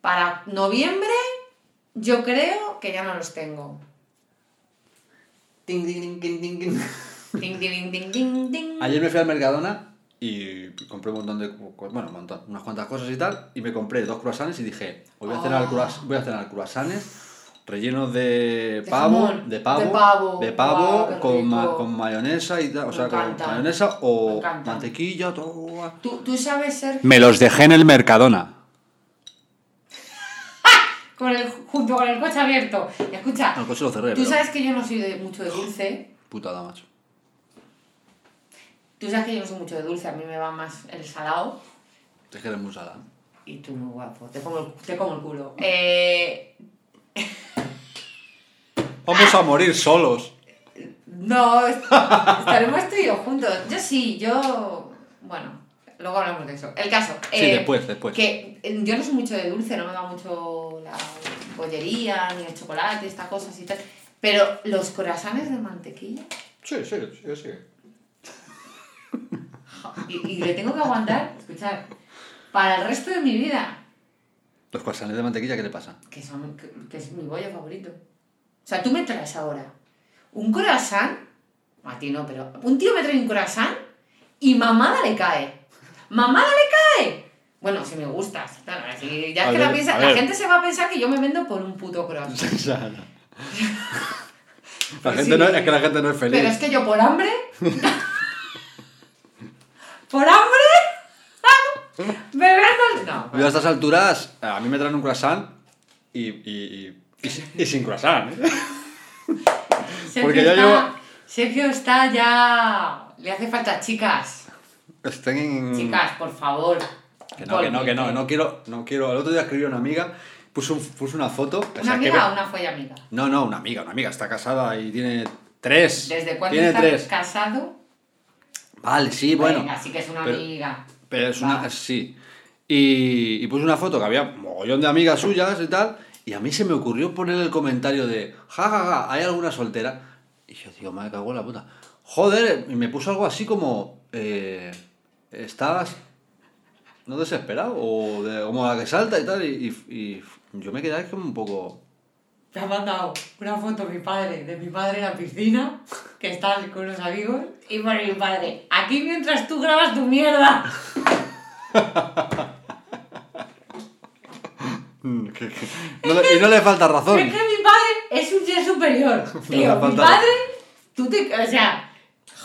Para noviembre, yo creo que ya no los tengo. Ting, ting, ting, ting, ting, ting. Ding, ding, ding, ding, ding. Ayer me fui al Mercadona y compré un montón de. Bueno, un montón, unas cuantas cosas y tal. Y me compré dos croissants y dije: hoy voy a cenar, Ah. croiss- voy a cenar croissants rellenos de De pavo, jamón, de pavo, de pavo. de con, ma- con mayonesa y tal. O sea, con mayonesa o mantequilla, todo. ¿Tú, tú sabes ser Me los dejé en el Mercadona. con el, junto con el coche abierto. Escucha, coche lo cerré, tú pero. sabes que yo no soy de, mucho de dulce. Putada, macho. Tú sabes que yo no soy mucho de dulce, a mí me va más el salado. Es que eres muy salada. Y tú muy guapo, te como el, te como el culo. Eh, Vamos a morir solos. no, est- estaremos tú y yo juntos. Yo sí, yo... Bueno, luego hablamos de eso. El caso. Sí, eh, después, después. Que eh, yo no soy mucho de dulce, no me va mucho la bollería, ni el chocolate, estas cosas y tal. Pero los corazones de mantequilla, Sí, sí, sí, sí. y, y le tengo que aguantar, escuchar, para el resto de mi vida, Los croissants de mantequilla, ¿qué le pasa? que, son, que, que es mi bollo favorito. O sea, tú me traes ahora un croissant, a ti no, pero un tío me trae un croissant y mamada le cae. ¡Mamada le cae! Bueno, si me. Claro, así, ya A que la, piensa, gente se va a pensar que yo me vendo por un puto croissant. La Pues gente sí. no, es que la gente no es feliz. Pero es que yo por hambre. por hambre. No. Yo a estas alturas, a mí me traen un croissant y, y, y, y sin- y sin croissant. ¿eh? Sergio, Porque ya está, llevo- Sergio está ya. Le hace falta chicas. Estén en... Chicas, por favor. Que no, que no, que no, no quiero, no quiero. El otro día escribió una amiga, puso, un- puso una foto. o sea, ¿Una que amiga ve- o una folla amiga? No, no, una amiga, una amiga, está casada y tiene tres. ¿Desde cuándo Tiene estás tres. casado? Vale, sí, bueno. Venga, sí que es una pero- amiga. Pero es una. Sí. Y, y puse una foto que había un mogollón de amigas suyas y tal. Y a mí se me ocurrió poner el comentario de. Ja, ja, ja, ¿hay alguna soltera? Y yo digo, me cago en la puta. Joder, y me puso algo así como. Eh, ¿Estás. no desesperado? O de, como la que salta y tal. Y, y- y yo me quedé como un poco. Me ha mandado una foto mi padre, de mi padre en la piscina, que está con unos amigos, y pone mi padre, aquí mientras tú grabas tu mierda. mm, que- que- no le- y no le falta razón. Es que mi padre es un ser superior. Tío, mi falta- padre, tú te... O sea,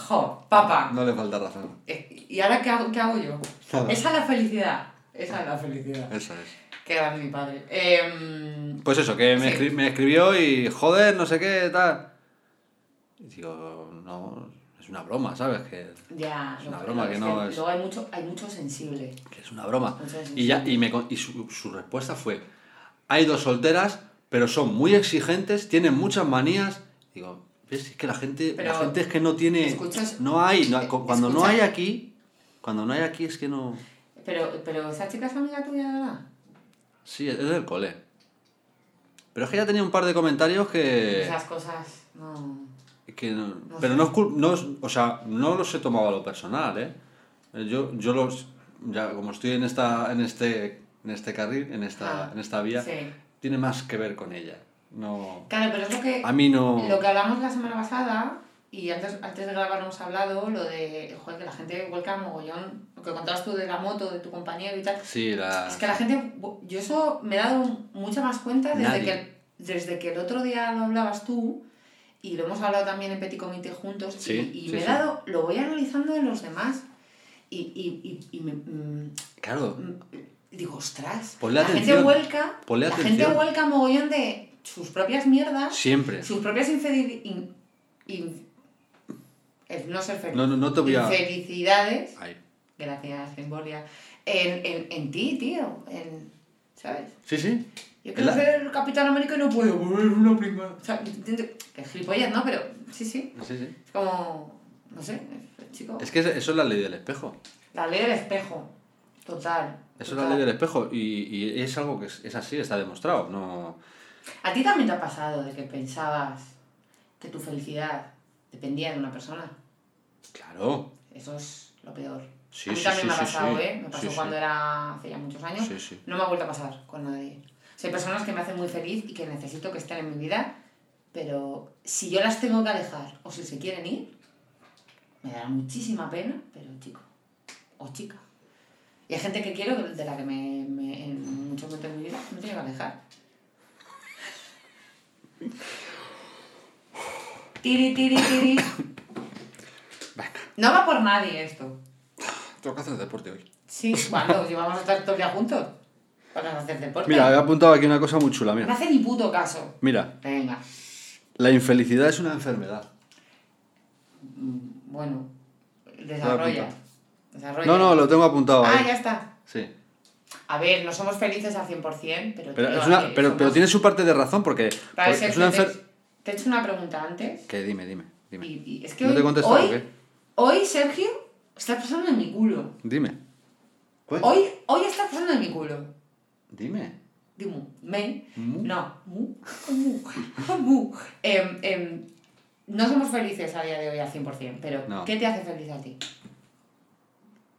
jo, papá. No le falta razón. Eh, ¿Y ahora qué hago, qué hago yo? Nada. Esa es la felicidad. Esa es la felicidad. Eso es. Que era mi padre. Em, Pues eso, que me, Sí. escri- me escribió y joder, no sé qué, tal. Y digo, no, es una broma, ¿sabes? Que, ya, Es una broma que es no es- Luego hay mucho, hay mucho sensible. que es una broma. Y, ya, y, me, y su, su respuesta fue, hay dos solteras, pero son muy exigentes, tienen muchas manías. Digo, ves, es que la gente, Pero, la gente es que no tiene... escuchas- no hay, no- cu- cuando no hay aquí, cuando no hay aquí es que no... Pero, pero esa chica es amiga tuya, verdad. Sí, es del cole. Pero es que ya tenía un par de comentarios que... Esas cosas, no. que no- No pero sé. no es cul- no o sea, no los he tomado a lo personal, ¿eh? Eh, Yo, yo los... Ya, como estoy en esta en este en este carril, en esta, Ah, en esta vía, Sí. tiene más que ver con ella. No... Claro, pero es lo que. A mí no... Lo que hablamos la semana pasada, y antes, antes de grabar hemos hablado, lo de, joder, que la gente vuelca mogollón, lo que contabas tú de la moto, de tu compañero y tal. Sí, la... Es que la gente, yo eso me he dado mucha más cuenta desde Nadie. que, desde que el otro día lo hablabas tú, y lo hemos hablado también en Petit Comité juntos, Sí, y, y sí, me he sí. dado, lo voy analizando en los demás, y, y, y, y me, mm, Claro, mm, digo, ostras, Ponle la gente atención, vuelca, ponle la atención. gente vuelca mogollón de sus propias mierdas siempre. sus propias infeli- in- in- el no ser feliz. No, no, no te voy a... Infelicidades, Ay. gracias, Embolia, en, en, en ti, tío, en, ¿sabes? Sí, sí. Yo quiero La- ser el Capitán América y no puedo, porque es una prima. O sea, que gilipollas, ¿no? Pero sí, sí, Sí, sí. es como, no sé, chico, Es que eso es la ley del espejo. la ley del espejo, total. Eso es la ley del espejo y, y es algo que es, es así, está demostrado. No... ¿A ti también te ha pasado de que pensabas que tu felicidad dependía de una persona? Claro. Eso es lo peor. Sí, a mí sí, también sí, me ha pasado. ¿eh? Me pasó cuando era hace ya muchos años. Sí, sí. No me ha vuelto a pasar con nadie. O sea, hay personas que me hacen muy feliz y que necesito que estén en mi vida, pero si yo las tengo que alejar o si se quieren ir, me da muchísima pena, pero chico o chica. Y hay gente que quiero de la que me, me- en muchos momentos de mi vida me tiene que alejar. Tiri, tiri, tiri. No va por nadie esto. Tengo que hacer deporte hoy. Sí, cuando si vamos a estar todo el día juntos para hacer deporte. Mira, he apuntado aquí una cosa muy chula, no mira. hace ni puto caso. Mira, Venga. la infelicidad es una enfermedad. Mm, Bueno, desarrolla. Desarrolla. No, no, lo tengo apuntado Ah, ahí. ya está. Sí. A ver, no somos felices al 100%, pero... Pero, es una, pero, somos- pero tiene su parte de razón porque, es una enfer... Te he hecho una pregunta antes. ¿Qué? Dime, dime, dime. Y, y es que ¿No hoy, te he contestado hoy, o qué? Hoy, Sergio, está pasando en mi culo. Dime. ¿Cuál? Hoy, hoy está pasando en mi culo. Dime. Digo, me. Mu. No, mu. Mu. Mu. Em, em, no somos felices a día de hoy al 100%, pero No. ¿qué te hace feliz a ti?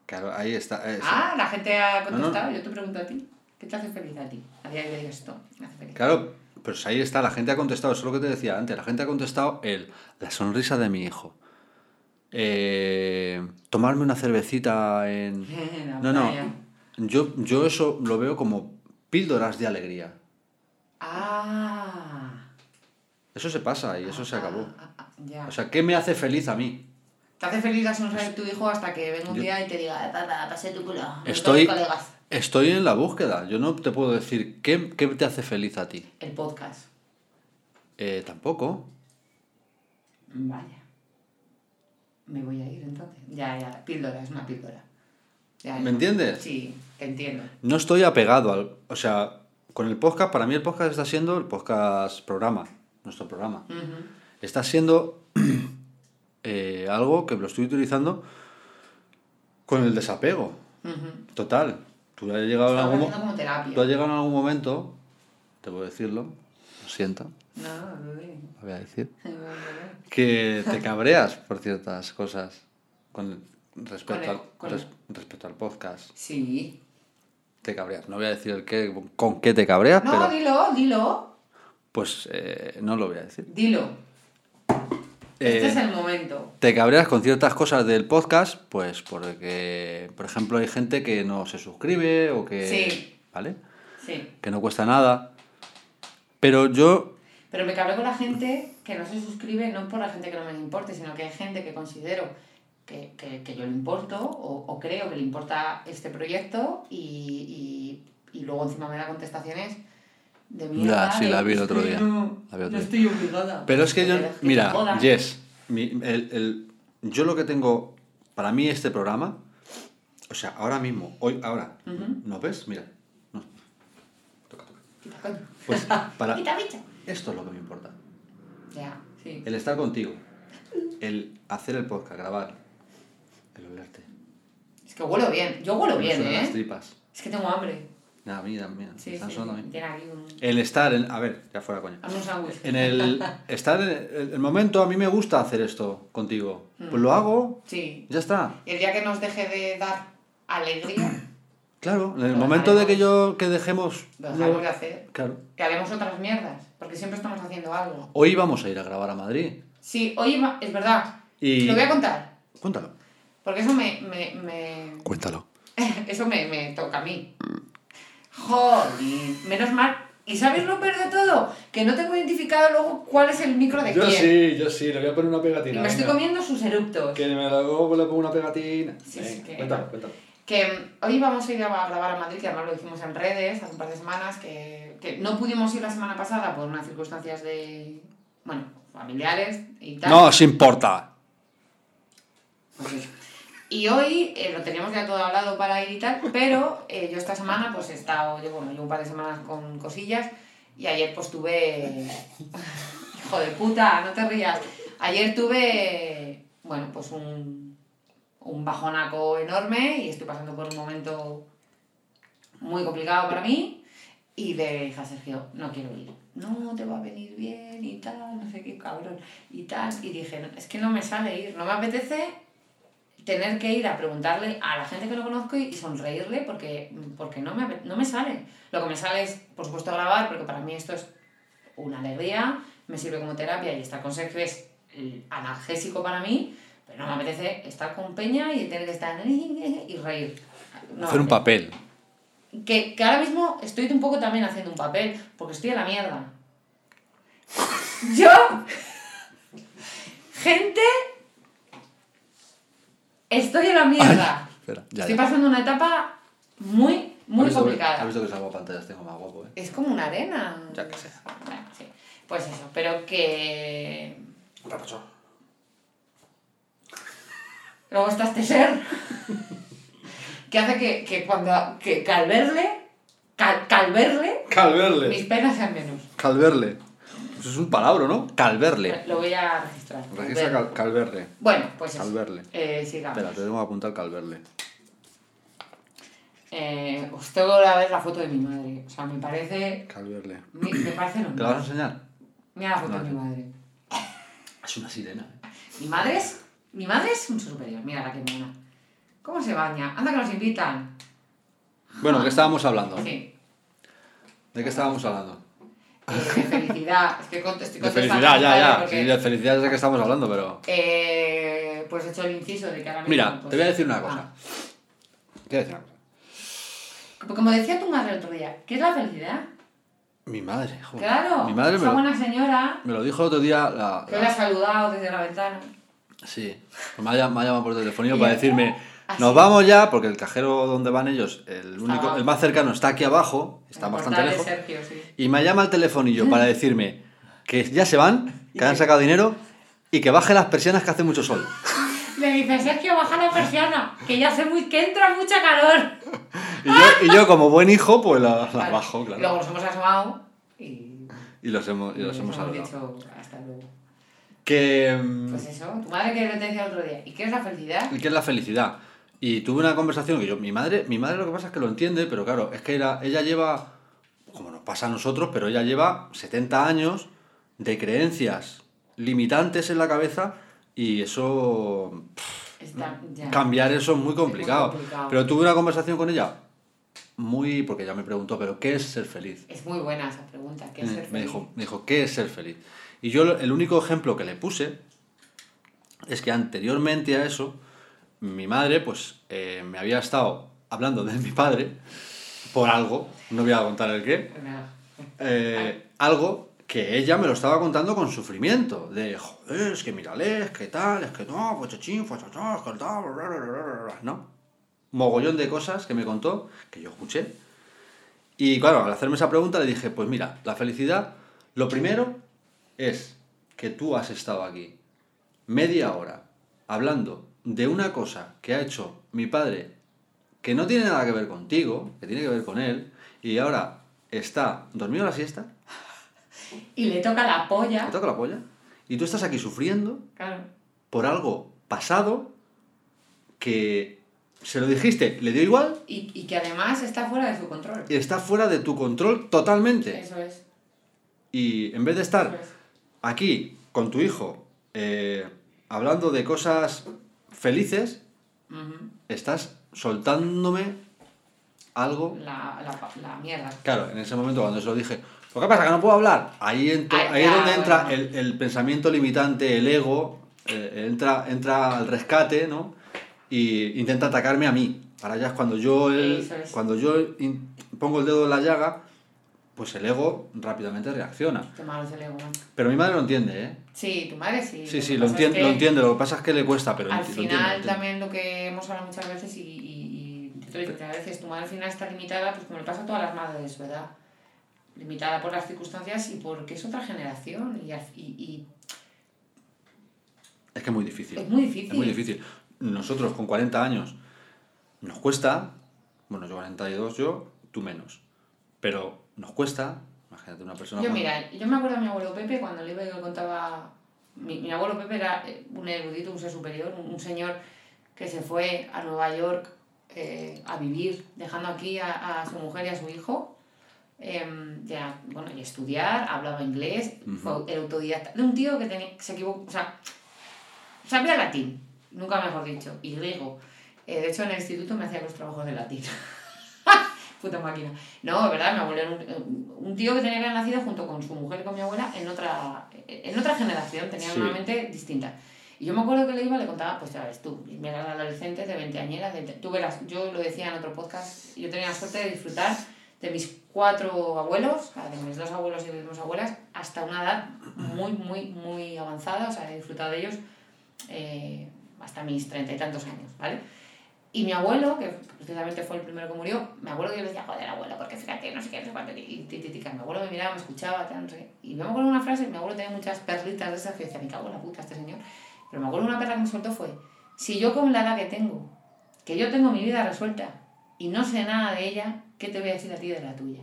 Claro, ahí está. eh. Ah, la gente ha No, no. contestado, yo te pregunto a ti. ¿Qué te hace feliz a ti? A día de hoy esto me hace feliz. Claro, pues ahí está, la gente ha contestado, eso es lo que te decía antes, la gente ha contestado el, la sonrisa de mi hijo. Eh, tomarme una cervecita en... No, no, yo, yo eso lo veo como píldoras de alegría. Ah. Eso se pasa y eso se acabó. Ah, ah, ah, ya. O sea, ¿qué me hace feliz a mí? te hace feliz la sonrisa de tu hijo hasta que venga un Yo- día y te diga, papá, pasé tu culo. Estoy, todos los colegas". estoy en la búsqueda. Yo no te puedo decir qué, qué te hace feliz a ti. El podcast. Eh, tampoco. Vaya. Me voy a ir entonces. Ya, ya, píldora, es una píldora. Ya, ¿Me entiendes? Sí, te entiendo. No estoy apegado al... O sea, con el podcast, para mí el podcast está siendo el podcast programa, nuestro programa. Está siendo eh, algo que lo estoy utilizando con el desapego. Total. Tú has llegado en algún, como terapia. tú has llegado en algún momento, te puedo decirlo, lo siento, No, bebé. lo voy a decir, que te cabreas por ciertas cosas con respecto, al, con res- respecto al podcast. Sí. Te cabreas. No voy a decir el qué, con qué te cabreas, No, pero dilo, dilo. pues eh, no lo voy a decir. Dilo. Este Eh, es el momento. te cabreas con ciertas cosas del podcast, pues porque, por ejemplo, hay gente que no se suscribe o que... Sí. ¿Vale? Sí. Que no cuesta nada. Pero yo... Pero me cabreo con la gente que no se suscribe, no por la gente que no me importe, sino que hay gente que considero que, que, que yo le importo o, o creo que le importa este proyecto y, y, y luego encima me da contestaciones de mierda. Ya, sí, la vi el "Es otro día. No, La vi no día. estoy obligada. Pero es que yo, mira. Jess, mi- el, el- yo lo que tengo, para mí este programa, o sea, ahora mismo, hoy, ahora, Ujú. ¿nos ves? Mira, no. Toca, toca. Pues para, Quita, bicho. Esto es lo que me importa. Ya, sí. El estar contigo, el hacer el podcast, grabar, el olerte. Es que huelo bien. Yo huelo bien, las ¿eh? tripas. Es que tengo hambre. Nada, mira, mira, Sí, están sí. sonando a mí. Tiene aquí un... El estar, en, a ver, ya fuera coña. Hazme un sándwich. En el estar en el, el momento, a mí me gusta hacer esto contigo. Mm. Pues lo hago, Sí. ya está. Y el día que nos deje de dar alegría, Claro, en el Lo momento de que yo que dejemos. lo dejaremos de hacer. Claro. Que haremos otras mierdas. Porque siempre estamos haciendo algo. Hoy vamos a ir a grabar a Madrid. Sí, oye, ma- es verdad. Y. Lo voy a contar. Cuéntalo. Porque eso me, me, me, Cuéntalo. Eso me, me toca a mí. Joder, menos mal. ¿Y sabes lo peor de todo? Que no tengo identificado luego cuál es el micro de quién. sí, yo sí, le voy a poner una Y pegatina. me estoy comiendo sus eruptos. Que me luego le pongo una pegatina. Sí, sí, que- Cuéntalo, cuéntalo. Que hoy vamos a ir a grabar a Madrid, que además lo dijimos en redes hace un par de semanas, que, que no pudimos ir la semana pasada por unas circunstancias de, bueno, familiares y tal. No os importa. Pues. Y hoy eh, lo teníamos ya todo hablado para ir y tal, pero eh, yo esta semana pues he estado, yo, bueno, llevo un par de semanas con cosillas y ayer pues tuve... Hijo de puta, no te rías. Ayer tuve, bueno, pues un, un bajonaco enorme y estoy pasando por un momento muy complicado para mí y le dije a Sergio, no quiero ir. No, te va a venir bien y tal, no sé qué cabrón y tal. Y dije, "No, es que no me sale ir, no me apetece tener que ir a preguntarle a la gente que no conozco y sonreírle porque, porque no, me, no me sale. Lo que me sale es, por supuesto, grabar, porque para mí esto es una alegría, me sirve como terapia y estar con Sergio es analgésico para mí, pero no me apetece estar con Peña y tener que estar y reír. No Hacer un papel. que, que ahora mismo estoy un poco también haciendo un papel, porque estoy en la mierda. Yo, gente, estoy en la mierda. Espera, ya, estoy ya. pasando una etapa muy, muy ¿Has visto que- complicada. ¿Has visto que salgo a pantallas? Tengo más guapo, eh? Es como una arena. Ya que sé. Bueno, sí. Pues eso, pero que... ¿Qué pasó? Luego está este ser que hace que, que cuando... que, que al verle, cal- que al verle, mis Calverle. penas sean menos. Calverle. Eso es un palabra, ¿no? Calverle. Lo voy a registrar. Registra Ver. cal- calverle. Bueno, pues. Calverle. Eh, sigamos. Espera, te tengo que apuntar calverle. Eh, os tengo que ver la foto de mi madre. O sea, me parece. Calverle. Me, me parece lo ¿Te la vas a enseñar? Mira la foto No, de mi madre. Es una sirena. Mi madre es. Mi madre es un superior. Mira la que mona. ¿Cómo se baña? Anda que nos invitan. Bueno, ¿qué estábamos hablando? Sí. ¿De qué estábamos hablando? Eh, de felicidad. Es que estoy De felicidad, ya, ya. porque, Sí, de felicidad es de que estamos hablando, pero. eh, pues he hecho el inciso de que ahora mismo. Mira, pues- te voy a decir una cosa. Ah. Te voy a decir una cosa. Como decía tu madre el otro día, ¿qué es la felicidad? Mi madre, joder. Claro. Mi madre me lo, buena señora me lo dijo el otro día. La, que la- le ha saludado desde la ventana. Sí, me ha, me ha llamado por telefonía Y para decirme, así. nos vamos ya, porque el cajero donde van ellos, el único, el más cercano está aquí abajo, está El bastante lejos, Sergio, sí. y me llama el telefonillo para decirme que ya se van, que han sacado dinero y que baje las persianas que hace mucho sol. Le dice, Sergio, baja la persiana, que ya hace muy, que entra mucha calor. Y yo, y yo como buen hijo, pues la- las Vale. bajo, Luego claro. nos hemos asomado y, Y los hemos, y y los hemos hemos dicho hasta luego. Que... Pues eso, tu madre que te decía el otro día. ¿Y qué es la felicidad? ¿Y qué es la felicidad? Y tuve una conversación que yo, mi madre, mi madre lo que pasa es que lo entiende, pero claro, es que era, ella lleva, como nos pasa a nosotros, pero ella lleva 70 años de creencias limitantes en la cabeza y eso, Está, ya. cambiar eso es muy complicado. complicado. Pero tuve una conversación con ella muy, porque ella me preguntó, pero ¿qué es ser feliz? Es muy buena esa pregunta. ¿Qué es ser me feliz? dijo, me dijo, ¿qué es ser feliz? Y yo el único ejemplo que le puse es que anteriormente a eso, mi madre, pues, eh, me había estado hablando de mi padre por algo, no voy a contar el qué, eh, algo que ella me lo estaba contando con sufrimiento. De, joder, es que mírale, es que tal, es que no, pues chachín, pues chachín, es que tal, bla, bla, bla", ¿no? Mogollón de cosas que me contó, que yo escuché. Y claro, al hacerme esa pregunta le dije, pues mira, la felicidad, lo primero es que tú has estado aquí media hora hablando de una cosa que ha hecho mi padre que no tiene nada que ver contigo, que tiene que ver con él, y ahora está dormido a la siesta, Y le toca la polla. te toca la polla, y tú estás aquí sufriendo Claro. por algo pasado que se lo dijiste, le dio igual Y, y que además está fuera de su control. y está fuera de tu control totalmente. Eso es. Y en vez de estar es. Aquí con tu hijo eh, hablando de cosas felices, estás soltándome algo. la, la, la mierda. Claro, en ese momento cuando se lo dije, ¿lo que pasa? Que no puedo hablar. Ahí, ento- Ay, ahí es donde entra bueno. el, el pensamiento limitante, el ego, eh, entra, entra al rescate, ¿no? Y intenta atacarme a mí. Ahora ya es cuando yo, el- Eso es. cuando yo in- pongo el dedo en la llaga, pues el ego rápidamente reacciona. Qué malo es el ego. Pero mi madre lo entiende, ¿eh? Sí, tu madre sí. Sí, sí, lo es entiende, que lo entiende. Lo que pasa es que le cuesta, pero Al enti- lo entiende, final lo entiende. también lo que hemos hablado muchas veces y, y, y que a veces tu madre al final está limitada, pues como le pasa a todas las madres de su edad. Limitada por las circunstancias y porque es otra generación y, y Es que es muy difícil. es muy difícil. Es muy difícil. Nosotros con 40 años nos cuesta, bueno, yo 42, yo, tú menos. Pero nos cuesta, imagínate una persona Yo mira, yo me acuerdo de mi abuelo Pepe cuando le iba y le contaba... Mi, mi abuelo Pepe era eh, un erudito, un ser superior, un, un señor que se fue a Nueva York eh, a vivir, dejando aquí a, a su mujer y a su hijo. em, ya, bueno, y estudiar, hablaba inglés, fue el autodidacta. De un tío que tenía, se equivocó, o sea, sabía latín, nunca mejor dicho, y griego. Eh, de hecho, en el instituto me hacía los trabajos de latín. Puta máquina. No, es verdad, mi abuelo era un, un tío que tenía que haber nacido junto con su mujer y con mi abuela en otra, en otra generación, tenía Sí. una mente distinta. Y yo me acuerdo que le iba, le contaba, pues ya ves tú, mira adolescentes de 20 añeras, de, tú verás, yo lo decía en otro podcast, yo tenía la suerte de disfrutar de mis cuatro abuelos, de mis dos abuelos y mis dos abuelas, hasta una edad muy, muy, muy avanzada, o sea, he disfrutado de ellos eh, hasta mis treinta y tantos años, ¿vale? Y mi abuelo, que precisamente fue el primero que murió, me acuerdo que yo le decía, joder, abuelo, porque fíjate, no sé qué, no sé cuánto, y mi abuelo me miraba, me escuchaba, tal, no sé. Y me acuerdo una frase, mi abuelo tenía muchas perlitas de esas que decía, me cago en la puta este señor. Pero me acuerdo una perla que me soltó fue, si yo con la edad que tengo, que yo tengo mi vida resuelta y no sé nada de ella, ¿qué te voy a decir a ti de la tuya?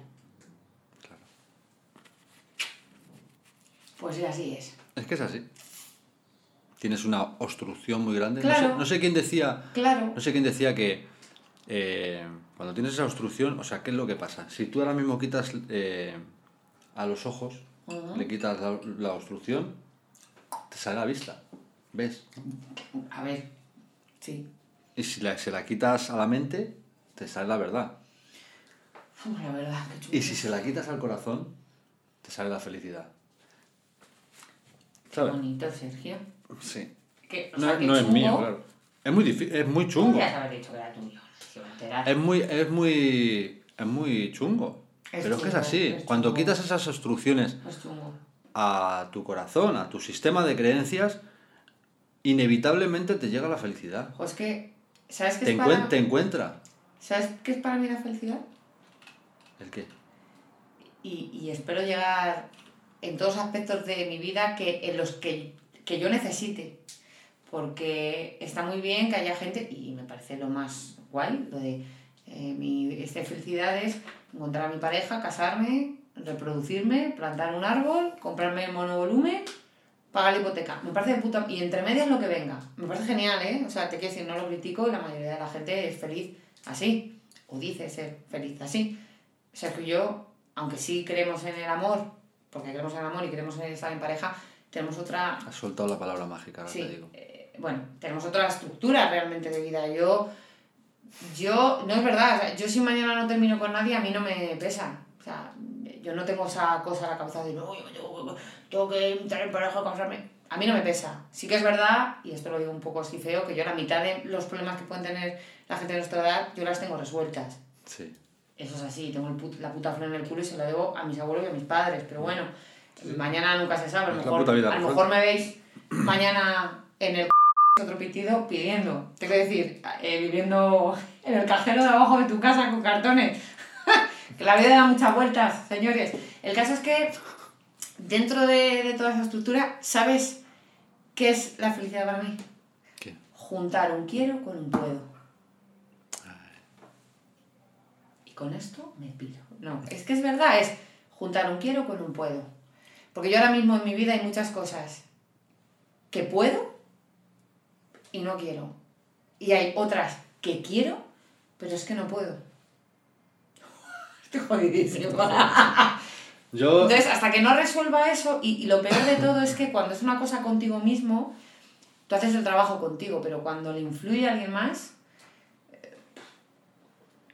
Pues sí, así es. Es que es así. Tienes una obstrucción muy grande. No, sé, no sé quién decía, Claro. no sé quién decía que eh, cuando tienes esa obstrucción, o sea, ¿qué es lo que pasa? Si tú ahora mismo quitas eh, a los ojos, le quitas la, la obstrucción, te sale la vista. ¿Ves? A ver, sí. Y si la, se la quitas a la mente, te sale la verdad. Uf, la verdad, qué chulo. Y si se la quitas al corazón, te sale la felicidad. Qué bonito, Sergio. Sí. Que, o No, sea, no es mío, claro. Es muy difícil, es muy chungo. Podrías haber dicho que era tuyo. Si. Es muy, es muy, es muy chungo. Es Pero es que es así. es Cuando quitas esas obstrucciones a tu corazón, a tu sistema de creencias, inevitablemente te llega la felicidad. Jo, es que, ¿sabes qué Te, es encuen- para... te encuentra. ¿Sabes qué es para mí la felicidad? ¿El qué? Y, y espero llegar en todos los aspectos de mi vida que, en los que, que yo necesite. Porque está muy bien que haya gente, y me parece lo más guay, lo de eh, mi esta felicidad es encontrar a mi pareja, casarme, reproducirme, plantar un árbol, comprarme monovolumen, pagar la hipoteca. Me parece de puta... Y entre medias lo que venga. Me parece genial, ¿eh? O sea, te quiero decir, no lo critico y la mayoría de la gente es feliz así. O dice ser feliz así. O sea, que yo, aunque sí creemos en el amor, porque creemos en el amor y queremos estar en pareja, tenemos otra Has soltado la palabra mágica, ahora Sí, te digo. eh, bueno, tenemos otra estructura realmente de vida. Yo, yo, no es verdad, o sea, yo si mañana no termino con nadie, a mí no me pesa. O sea, yo no tengo esa cosa en la cabeza de, no, yo tengo, tengo que entrar en pareja, casarme. A mí no me pesa. Sí que es verdad, y esto lo digo un poco así feo, que yo la mitad de los problemas que pueden tener la gente de nuestra edad, yo las tengo resueltas. Sí. Eso es así, tengo el put- la puta flor en el culo y se la debo a mis abuelos y a mis padres, pero bueno, Mañana nunca se sabe, a lo mejor, vida, a lo mejor me veis mañana en el otro pitido pidiendo. Te quiero decir, eh, viviendo en el cajero de abajo de tu casa con cartones. que la vida da muchas vueltas, señores. El caso es que dentro de, de toda esa estructura, ¿sabes qué es la felicidad para mí? ¿Qué? Juntar un quiero con un puedo. Y con esto me pido. No, es que es verdad, es juntar un quiero con un puedo. Porque yo ahora mismo en mi vida hay muchas cosas que puedo y no quiero. Y hay otras que quiero, pero es que no puedo. Estoy jodidísima. Yo, Entonces, hasta que no resuelva eso, y, y lo peor de todo es que cuando es una cosa contigo mismo, tú haces el trabajo contigo, pero cuando le influye a alguien más,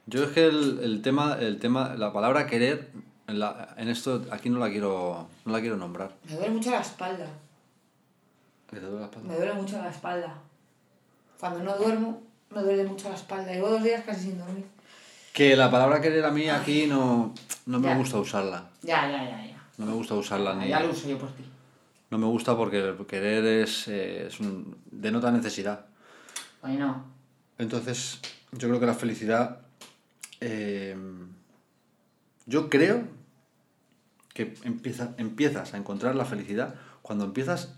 yo es que el, el tema, el tema, la palabra querer, en, la- en esto aquí no la quiero, no la quiero nombrar. me duele mucho la espalda. ¿Que te duele la espalda? Me duele mucho la espalda. Cuando no duermo, me duele mucho la espalda. Llevo dos días casi sin dormir. Que la palabra querer a mí aquí no, no me Ya. gusta usarla. Ya, ya, ya, ya. No me gusta usarla ni. Ya lo uso yo por ti. No me gusta porque querer es, eh, es un, denota necesidad. Bueno, Entonces, yo creo que la felicidad. eh, yo creo que empieza, empiezas a encontrar la felicidad cuando empiezas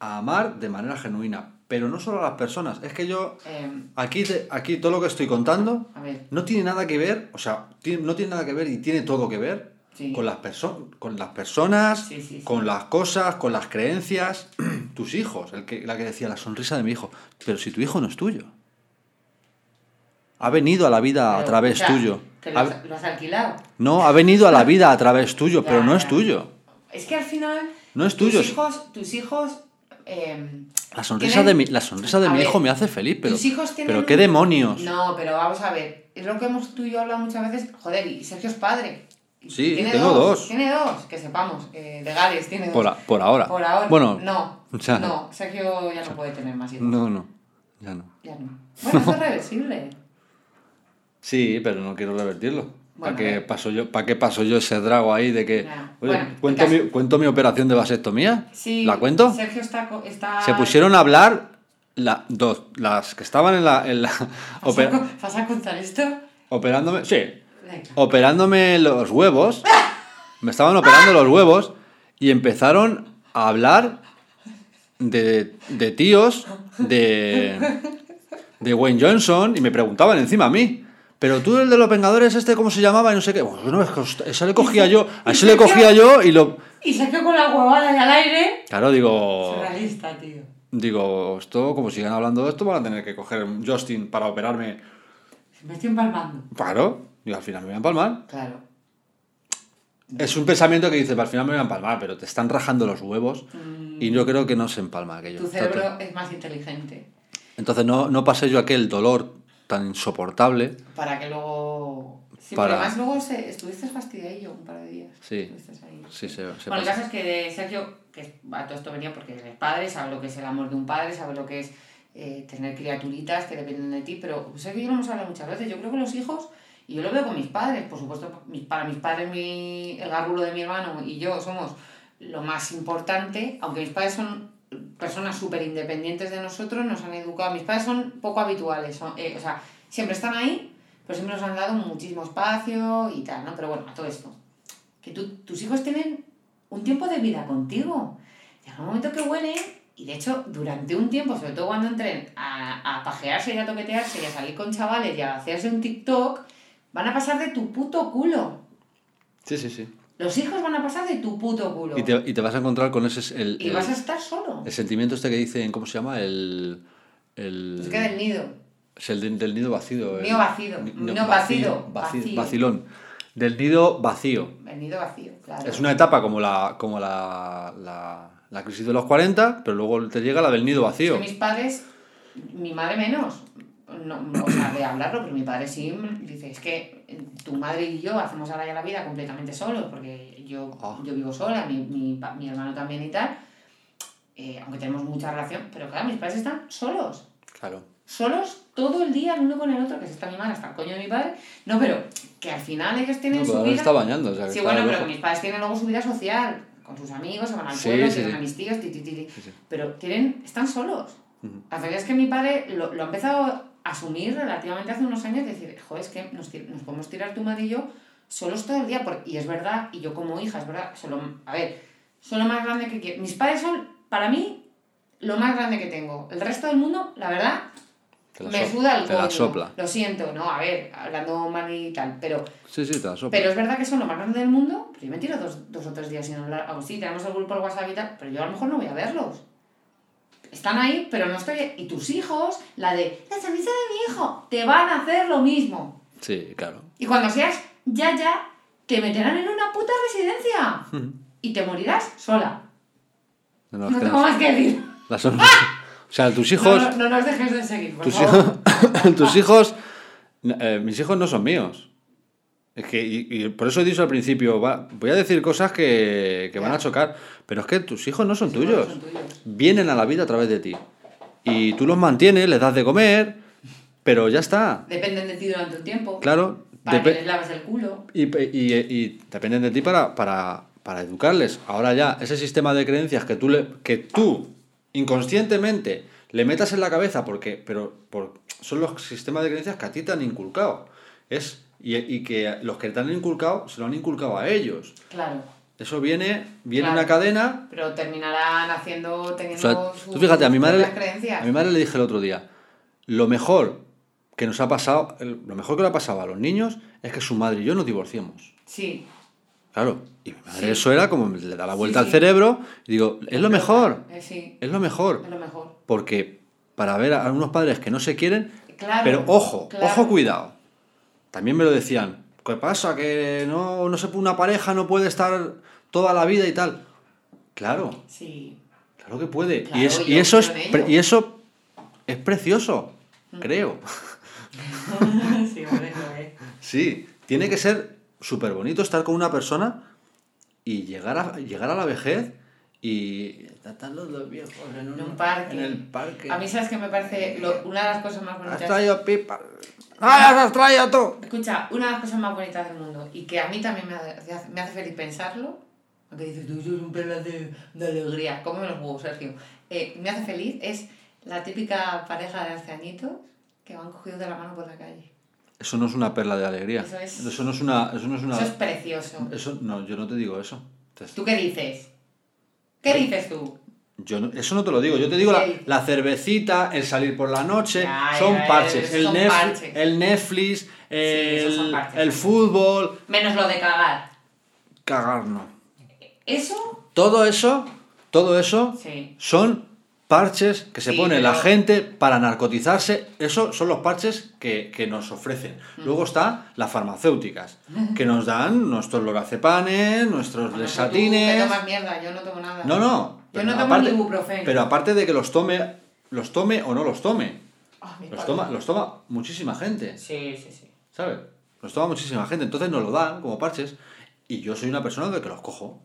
a amar de manera genuina. Pero no solo a las personas. Es que yo. eh, Aquí, te- aquí todo lo que estoy contando no tiene nada que ver. O sea, tiene- no tiene nada que ver y tiene todo que ver Sí. con, las perso- con las personas, Sí, sí, sí. con las cosas, con las creencias. Tus hijos. El que, la que decía la sonrisa de mi hijo. Pero si tu hijo no es tuyo. Ha venido a la vida a través o sea, tuyo. Que lo Ha- has, lo has alquilado. no, ha venido a la vida a través tuyo, pero no es tuyo. Es que al final. No es tus tuyo. Hijos, tus hijos. eh, La sonrisa de mi, la sonrisa de A mi ver, hijo me hace feliz, pero, tus hijos tienen pero un- qué demonios. No, pero vamos a ver. Es lo que hemos tú y yo hablado muchas veces. Joder, y Sergio es padre. Sí, tiene tengo dos. Tiene dos, que sepamos. Eh, legales, tiene dos. Por, a- por ahora. Por ahora. Bueno, No. ya no, Sergio ya no puede tener más hijos. no, no. Ya no. Ya no. Bueno, es reversible. Sí, pero no quiero revertirlo. ¿Para qué, paso yo, ¿Para qué paso yo ese drago ahí de que... Ya. Oye, Bueno, ¿cuento, mi, ¿cuento mi operación de vasectomía? Sí. ¿La cuento? Sergio está. Se pusieron a hablar la, dos, las que estaban en la... En la ¿Vas, a, co- vas a contar esto? operándome... Sí. Venga. Operándome los huevos. Me estaban operando los huevos y empezaron a hablar de, de tíos de, de Wayne Johnson y me preguntaban encima a mí. Pero tú el de los Vengadores, este, ¿cómo se llamaba? Y no sé qué. Bueno, host- ese le cogía yo, a ese le cogía yo y lo... Y Sergio con la huevada y al aire. Claro, digo... Surrealista, tío. Digo, esto, como sigan hablando de esto, van a tener que coger Justin para operarme. Me estoy empalmando. Claro, y al final me voy a empalmar. Claro. Es un pensamiento que dices, al final me voy a empalmar, pero te están rajando los huevos y yo creo que no se empalma aquello. Mm. Tu cerebro es más inteligente. Entonces no, no pasé yo aquel dolor tan insoportable. Para que luego. Sí, Para- además luego se- estuviste fastidiadillo un par de días. Sí. Estuviste ahí. Sí, se, se Bueno, el caso es que de Sergio, que a todo esto venía porque eres padre, sabe lo que es el amor de un padre, sabe lo que es eh, tener criaturitas que dependen de ti, pero Sergio y yo lo hemos hablado muchas veces. Yo creo que los hijos, y yo lo veo con mis padres, por supuesto, para mis padres, mi, el garrulo de mi hermano y yo somos lo más importante, aunque mis padres son personas súper independientes de nosotros, nos han educado, mis padres son poco habituales, eh, o sea, siempre están ahí, pero siempre nos han dado muchísimo espacio y tal, ¿no? Pero bueno, a todo esto que tú- tus hijos tienen un tiempo de vida contigo. Llega un momento que huelen, y de hecho, durante un tiempo, sobre todo cuando entren a, a pajearse y a toquetearse y a salir con chavales y a hacerse un TikTok, van a pasar de tu puto culo. Sí, sí, sí. Los hijos van a pasar de tu puto culo. Y te, y te vas a encontrar con ese... El, Y el- vas a estar solo. el sentimiento este que dicen, ¿cómo se llama? El... el Se queda el nido. Es el de- del nido vacío. Nido vacío. No, vacío, vaci- vacío. Vacilón. Del nido vacío. El nido vacío, claro. Es una etapa como la, como la, la, la crisis de los 40, pero luego te llega la del nido Es vacío. que mis padres, mi madre menos, no, no, o sea, de hablarlo, pero mi padre sí dice, es que tu madre y yo hacemos ahora ya la vida completamente solos, porque yo, Ah. yo vivo sola, mi, mi, mi hermano también y tal, eh, aunque tenemos mucha relación, pero claro, mis padres están solos, Claro. solos todo el día el uno con el otro, que se está mi madre hasta el coño de mi padre, no, pero que al final ellos tienen No, su vida... está bañando. O sea, que Sí, está bueno, pero que mis padres tienen luego su vida social, con sus amigos, se van al pueblo, sí, tienen sí. a mis tíos, ti, pero tienen, están solos. La verdad es que mi padre lo, lo ha empezado asumir relativamente hace unos años, decir, joder, es que nos, nos podemos tirar tu madre y yo solos todo el día, y es verdad, y yo como hija, es verdad, solo, a ver, son lo más grande que quiero. Mis padres son, para mí, lo más grande que tengo. El resto del mundo, la verdad, la me suda el Te la sopla. Lo siento, no, a ver, hablando mal y tal, pero, Sí, sí, te la sopla. pero es verdad que son lo más grande del mundo, pero yo me tiro dos, dos o tres días sin hablar. Aún sí, tenemos el grupo de WhatsApp y tal, pero yo a lo mejor no voy a verlos. Están ahí, pero no estoy... Y tus hijos, la de, la sonrisa de mi hijo, te van a hacer lo mismo. Sí, claro. Y cuando seas ya ya, te meterán en una puta residencia. Y te morirás sola. No, no, No tengo más que decir. la son- O sea, tus hijos... No, no, no nos dejes de seguir, por Tus favor. hijos, tus hijos eh, mis hijos no son míos. Es que, y, y por eso he dicho al principio, va- voy a decir cosas que, que van a chocar, pero es que tus hijos no son tuyos. no son tuyos. Vienen a la vida a través de ti. Y tú los mantienes, les das de comer, pero ya está. Dependen de ti durante un tiempo. Claro. Para que les laves el culo. y, y- y dependen de ti para, para, para educarles. Ahora ya, ese sistema de creencias que tú, le, que tú inconscientemente le metas en la cabeza, porque, pero por, son los sistemas de creencias que a ti te han inculcado. Es, y, y que los que te han inculcado se lo han inculcado a ellos. Claro. Eso viene, viene Claro. una cadena. Pero terminarán haciendo, O teniendo sea, sus tú fíjate, a mi madre, creencias. a mi madre le dije el otro día, lo mejor que nos ha pasado, lo mejor que le ha pasado a los niños es que su madre y yo nos divorciemos. Sí. Claro, y mi madre Sí. eso era como le da la vuelta Sí, al sí. cerebro y digo, es lo mejor, Eh, es lo mejor, es lo mejor. porque para ver a unos padres que no se quieren, Claro, pero ojo, claro. ojo cuidado. También me lo decían, ¿qué pasa? Que no, no se una pareja no puede estar toda la vida y tal. Claro, Sí. claro que puede. Claro, y, es- y eso es y eso es precioso, Mm. creo. sí, hombre, es. Sí, tiene que ser súper bonito estar con una persona y llegar a, llegar a la vejez y estar los dos viejos en En un parque. En el parque. A mí, ¿sabes qué me parece? Lo- una de las cosas más Has bonitas. traído pipa. ¡Ah, las has traído tú! Escucha, una de las cosas más bonitas del mundo y que a mí también me hace, me hace feliz pensarlo, aunque dices, tú eres un pelo de, de alegría, cómeme los huevos, Sergio. Eh, me hace feliz es la típica pareja de ancianitos que van cogidos de la mano por la calle. Eso no es una perla de alegría. Eso es- Eso no es una. Eso no es una. Eso es precioso. eso- no, yo no te digo eso. Te- ¿Tú qué dices? ¿Qué dices tú? Yo no- eso no te lo digo. Yo te digo la, la cervecita, el salir por la noche, Ya, son ya, parches. El, son Netflix, parches. el Netflix, el, parches. el fútbol. Menos lo de cagar. Cagar no. ¿Eso? Todo eso, todo eso Sí. son parches que se Sí, pone la pero- gente para narcotizarse. Eso son los parches que, que nos ofrecen. Mm. Luego está las farmacéuticas, que nos dan nuestros lorazepanes, nuestros Bueno, lesatines. Tú tomas mierda, yo no tomo nada. No, no. Yo pero no tomo aparte- ni ibuprofeno. Pero aparte de que los tome, los tome o no los tome. Ah, Los toma, los toma muchísima gente, Sí, sí, sí. ¿sabes? Los toma muchísima gente. Entonces nos lo dan como parches. Y yo soy una persona de que los cojo.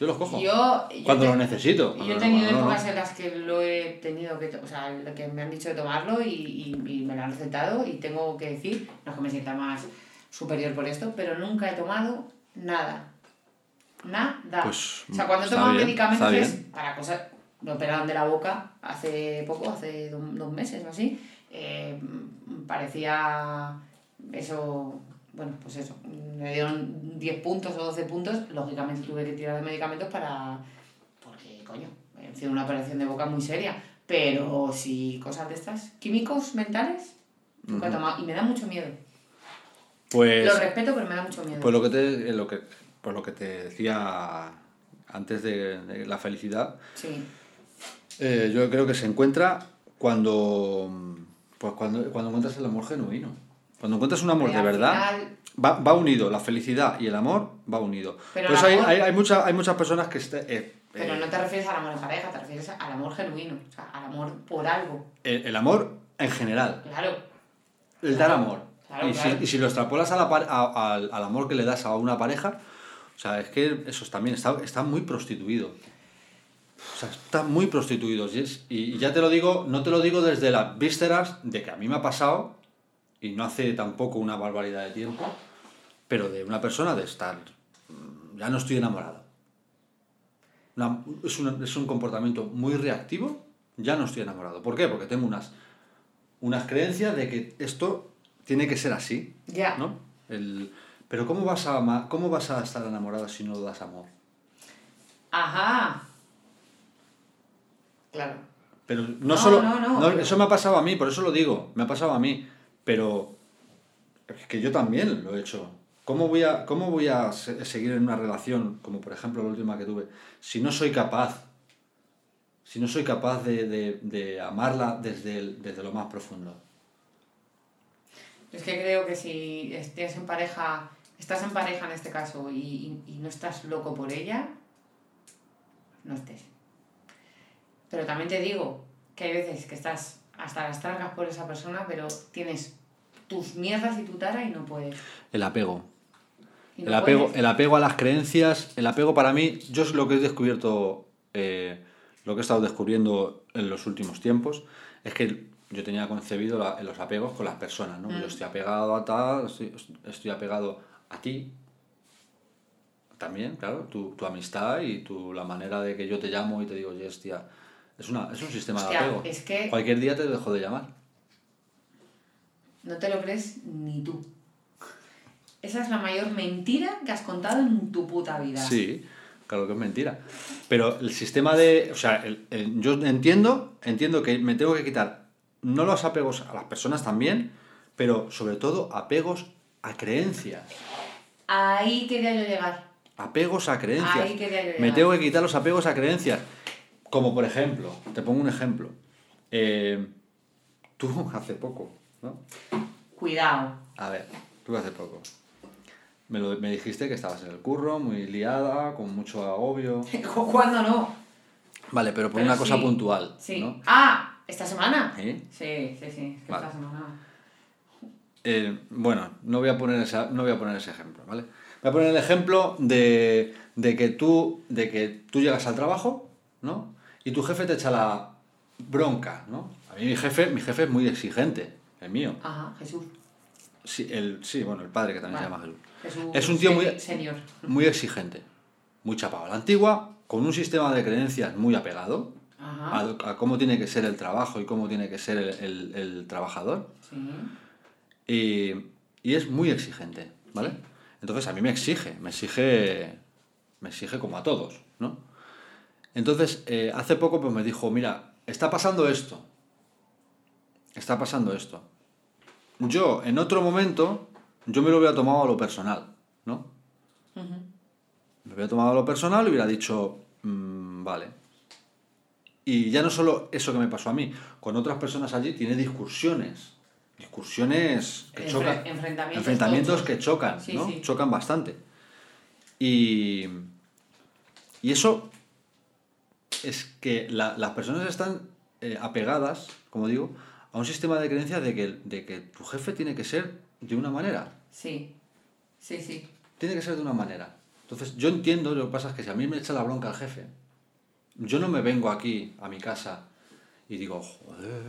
Yo los cojo. Yo, yo cuando te- los necesito. Y yo he tenido no, no. épocas en las que lo he tenido que, o sea, que me han dicho de tomarlo y, y, y me lo han recetado y tengo que decir, no es que me sienta más superior por esto, pero nunca he tomado nada. Nada. Pues, o sea, cuando he está tomado bien, medicamentos es para cosas, me operaron de la boca hace poco, hace do- dos meses o así, eh, parecía eso, bueno, pues eso, me dieron 10 puntos o 12 puntos, lógicamente tuve que tirar de medicamentos para, porque coño, he sido una operación de boca muy seria, pero si cosas de estas, químicos mentales, nunca he tomado, y me da mucho miedo. Pues, Lo respeto, pero me da mucho miedo. pues lo que te, lo que, pues lo que te decía antes de, de la felicidad, Sí, eh, yo creo que se encuentra cuando, pues cuando, cuando encuentras el amor genuino. Cuando encuentras un amor de verdad, final- va, va unido. La felicidad y el amor va unido. Pero Por eso amor- hay, hay, mucha- hay muchas personas que... este- eh, pero eh, no te refieres al amor en pareja, te refieres al amor genuino, o sea, al amor por algo. el, el amor en general. Claro, El dar amor. Claro, y, claro. Si, y si lo extrapolas a la a- al, al amor que le das a una pareja, o sea, es que eso también está, está muy prostituido. O sea, está muy prostituido. Y, es- y- ya te lo digo, no te lo digo desde las vísceras de que a mí me ha pasado, y no hace tampoco una barbaridad de tiempo, pero de una persona de estar, mm, ya no estoy enamorado. una- es, un, es un comportamiento muy reactivo, ya no estoy enamorado. ¿Por qué? Porque tengo unas, unas creencias de que esto tiene que ser así, Ya. ¿no? El, pero ¿cómo vas, a ¿cómo vas a estar enamorado si no das amor? Ajá. Claro. Pero no, No, solo... no, no, no, Eso me ha pasado a mí, por eso lo digo, me ha pasado a mí. Pero es que yo también lo he hecho. ¿Cómo voy a, cómo voy a se- seguir en una relación, como por ejemplo la última que tuve, si no soy capaz, si no soy capaz de, de- de amarla desde, el- desde lo más profundo? Es que creo que si estés en pareja, estás en pareja en este caso y, y- y no estás loco por ella, no estés. Pero también te digo que hay veces que estás hasta las trancas por esa persona, pero tienes tus mierdas y tu tara y no puedes. El apego. No El apego, puedes. el apego a las creencias, el apego para mí, yo es lo que he descubierto, eh, lo que he estado descubriendo en los últimos tiempos, es que yo tenía concebido la- los apegos con las personas, ¿no? Mm. Yo estoy apegado a tal, estoy, estoy apegado a ti, también, claro, tu, tu amistad y tu, la manera de que yo te llamo y te digo, yes, tía, es, una, es un sistema Hostia, de apego. es que- Cualquier día te dejo de llamar. No te lo crees ni tú. Esa es la mayor mentira que has contado en tu puta vida. Sí, claro que es mentira. Pero el sistema de. O sea, el- el- yo entiendo, entiendo que me tengo que quitar no los apegos a las personas también, pero sobre todo apegos a creencias. Ahí quería yo llegar. Apegos a creencias. Ahí quería yo Me llegar. tengo que quitar los apegos a creencias. Como por ejemplo, te pongo un ejemplo. Eh, tú hace poco, ¿no? Cuidado. A ver, tú hace poco. Me, lo, me dijiste que estabas en el curro, muy liada, con mucho agobio. ¿Cuándo no? Vale, pero por Pero una cosa puntual. Sí. ¿no? Ah, ¿esta semana? ¿Sí? Sí, sí, sí. Vale. Esta semana. Eh, bueno, no voy, a poner esa, no voy a poner ese ejemplo, ¿vale? Voy a poner el ejemplo de, de que tú, de que tú llegas al trabajo, ¿no? Y tu jefe te echa la bronca, ¿no? A mí mi jefe, mi jefe es muy exigente, el mío. Ajá, Jesús. Sí, el, sí bueno, el padre que también Vale. se llama Jesús. Jesús Es un tío muy- Señor. Muy exigente, muy chapado la antigua, con un sistema de creencias muy apegado a cómo tiene que ser el trabajo y cómo tiene que ser el- el- el trabajador. Sí. Y, y es muy exigente, ¿vale? Entonces a mí me exige, me exige, me exige como a todos, ¿no? Entonces, eh, hace poco pues me dijo, mira, está pasando esto, está pasando esto. Yo, en otro momento, yo me lo hubiera tomado a lo personal, ¿no? Ujú. Me hubiera tomado a lo personal y hubiera dicho, "Mm, vale. Y ya no solo eso que me pasó a mí, con otras personas allí tiene discusiones. Discusiones que Enfre- chocan. enfrentamientos que chocan, Sí, ¿no? sí. Chocan bastante. Y, y eso es que la- las personas están eh, apegadas, como digo, a un sistema de creencias de que, de que tu jefe tiene que ser de una manera. Sí. Sí, sí. Tiene que ser de una manera. Entonces, yo entiendo, lo que pasa es que si a mí me echa la bronca el jefe, yo no me vengo aquí a mi casa y digo, joder,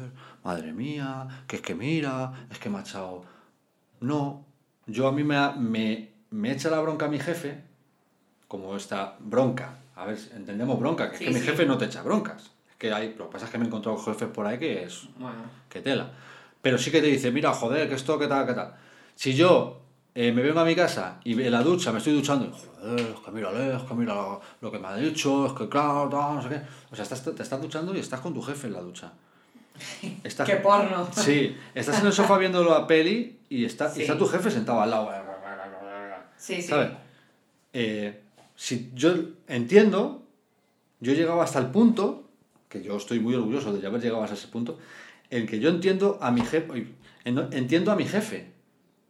madre mía, que es que mira, es que me ha echado... No, yo a mí me, me, me echa la bronca a mi jefe, como esta bronca. A ver, entendemos bronca, que es Sí, que mi sí. jefe no te echa broncas. Es que hay, lo que pasa es que me he encontrado jefes por ahí que es Bueno. que tela. Pero sí que te dice, mira, joder, que esto, que tal, que tal. Si yo eh, me vengo a mi casa y en la ducha me estoy duchando, y, joder, es que mírale, es que mira lo, lo que me ha dicho, es que claro, tal, no sé qué. O sea, estás, te estás duchando y estás con tu jefe en la ducha. Estás, ¡Qué porno! Sí, estás en el sofá viendo la peli y está, Sí. y está tu jefe sentado al lado. Sí, sí. ¿Sabes? Eh, si yo entiendo, yo he llegado hasta el punto, que yo estoy muy orgulloso de haber llegado hasta ese punto, en que yo entiendo a mi jefe, entiendo a mi jefe,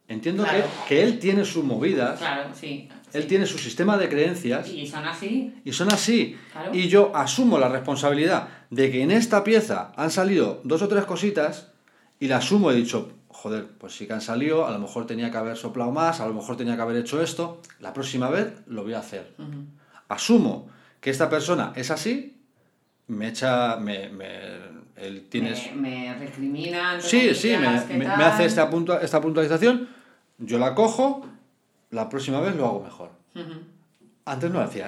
entiendo Claro. que, que él tiene sus movidas, Claro, sí. Él sí. tiene su sistema de creencias Y son así. y son así. Claro. Y yo asumo la responsabilidad de que en esta pieza han salido dos o tres cositas y la asumo. He dicho, joder, pues sí que han salido, a lo mejor tenía que haber soplado más, a lo mejor tenía que haber hecho esto. La próxima vez lo voy a hacer. Asumo que esta persona es así, me echa, me, me- él tiene... Me, me recriminan. Sí, sí, me, hace esta, puntua- esta puntualización, yo la cojo, la próxima vez lo hago mejor. Ujú. Antes no hacía.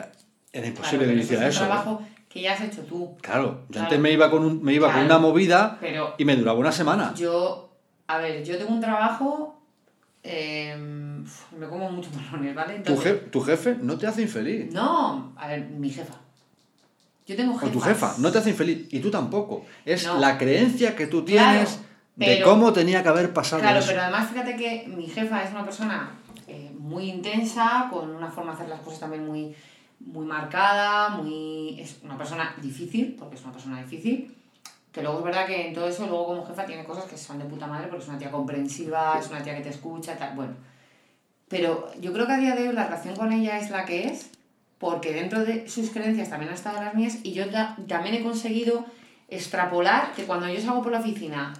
Era Claro, imposible que pero yo hiciera es eso. un ¿eh? trabajo que ya has hecho tú. Claro, yo Claro. antes me iba con, un- me iba con Claro. una movida Pero y me duraba una semana. yo, a ver, yo tengo un trabajo, eh, me como muchos marrones, ¿vale? Tu, Entonces, je- tu jefe no te hace infeliz. No, a ver, mi jefa. Yo tengo O jefas. tu jefa no te hace infeliz. Y tú tampoco. Es No. la creencia que tú Claro, tienes de pero- cómo tenía que haber pasado Claro, eso. pero además fíjate que mi jefa es una persona eh, muy intensa, con una forma de hacer las cosas también muy, muy marcada, muy es una persona difícil, porque es una persona difícil, que luego es verdad que en todo eso, luego como jefa tiene cosas que son de puta madre, porque es una tía comprensiva, es una tía que te escucha, tal, bueno. Pero yo creo que a día de hoy la relación con ella es la que es, porque dentro de sus creencias también han estado las mías, y yo ta- también he conseguido extrapolar que cuando yo salgo por la oficina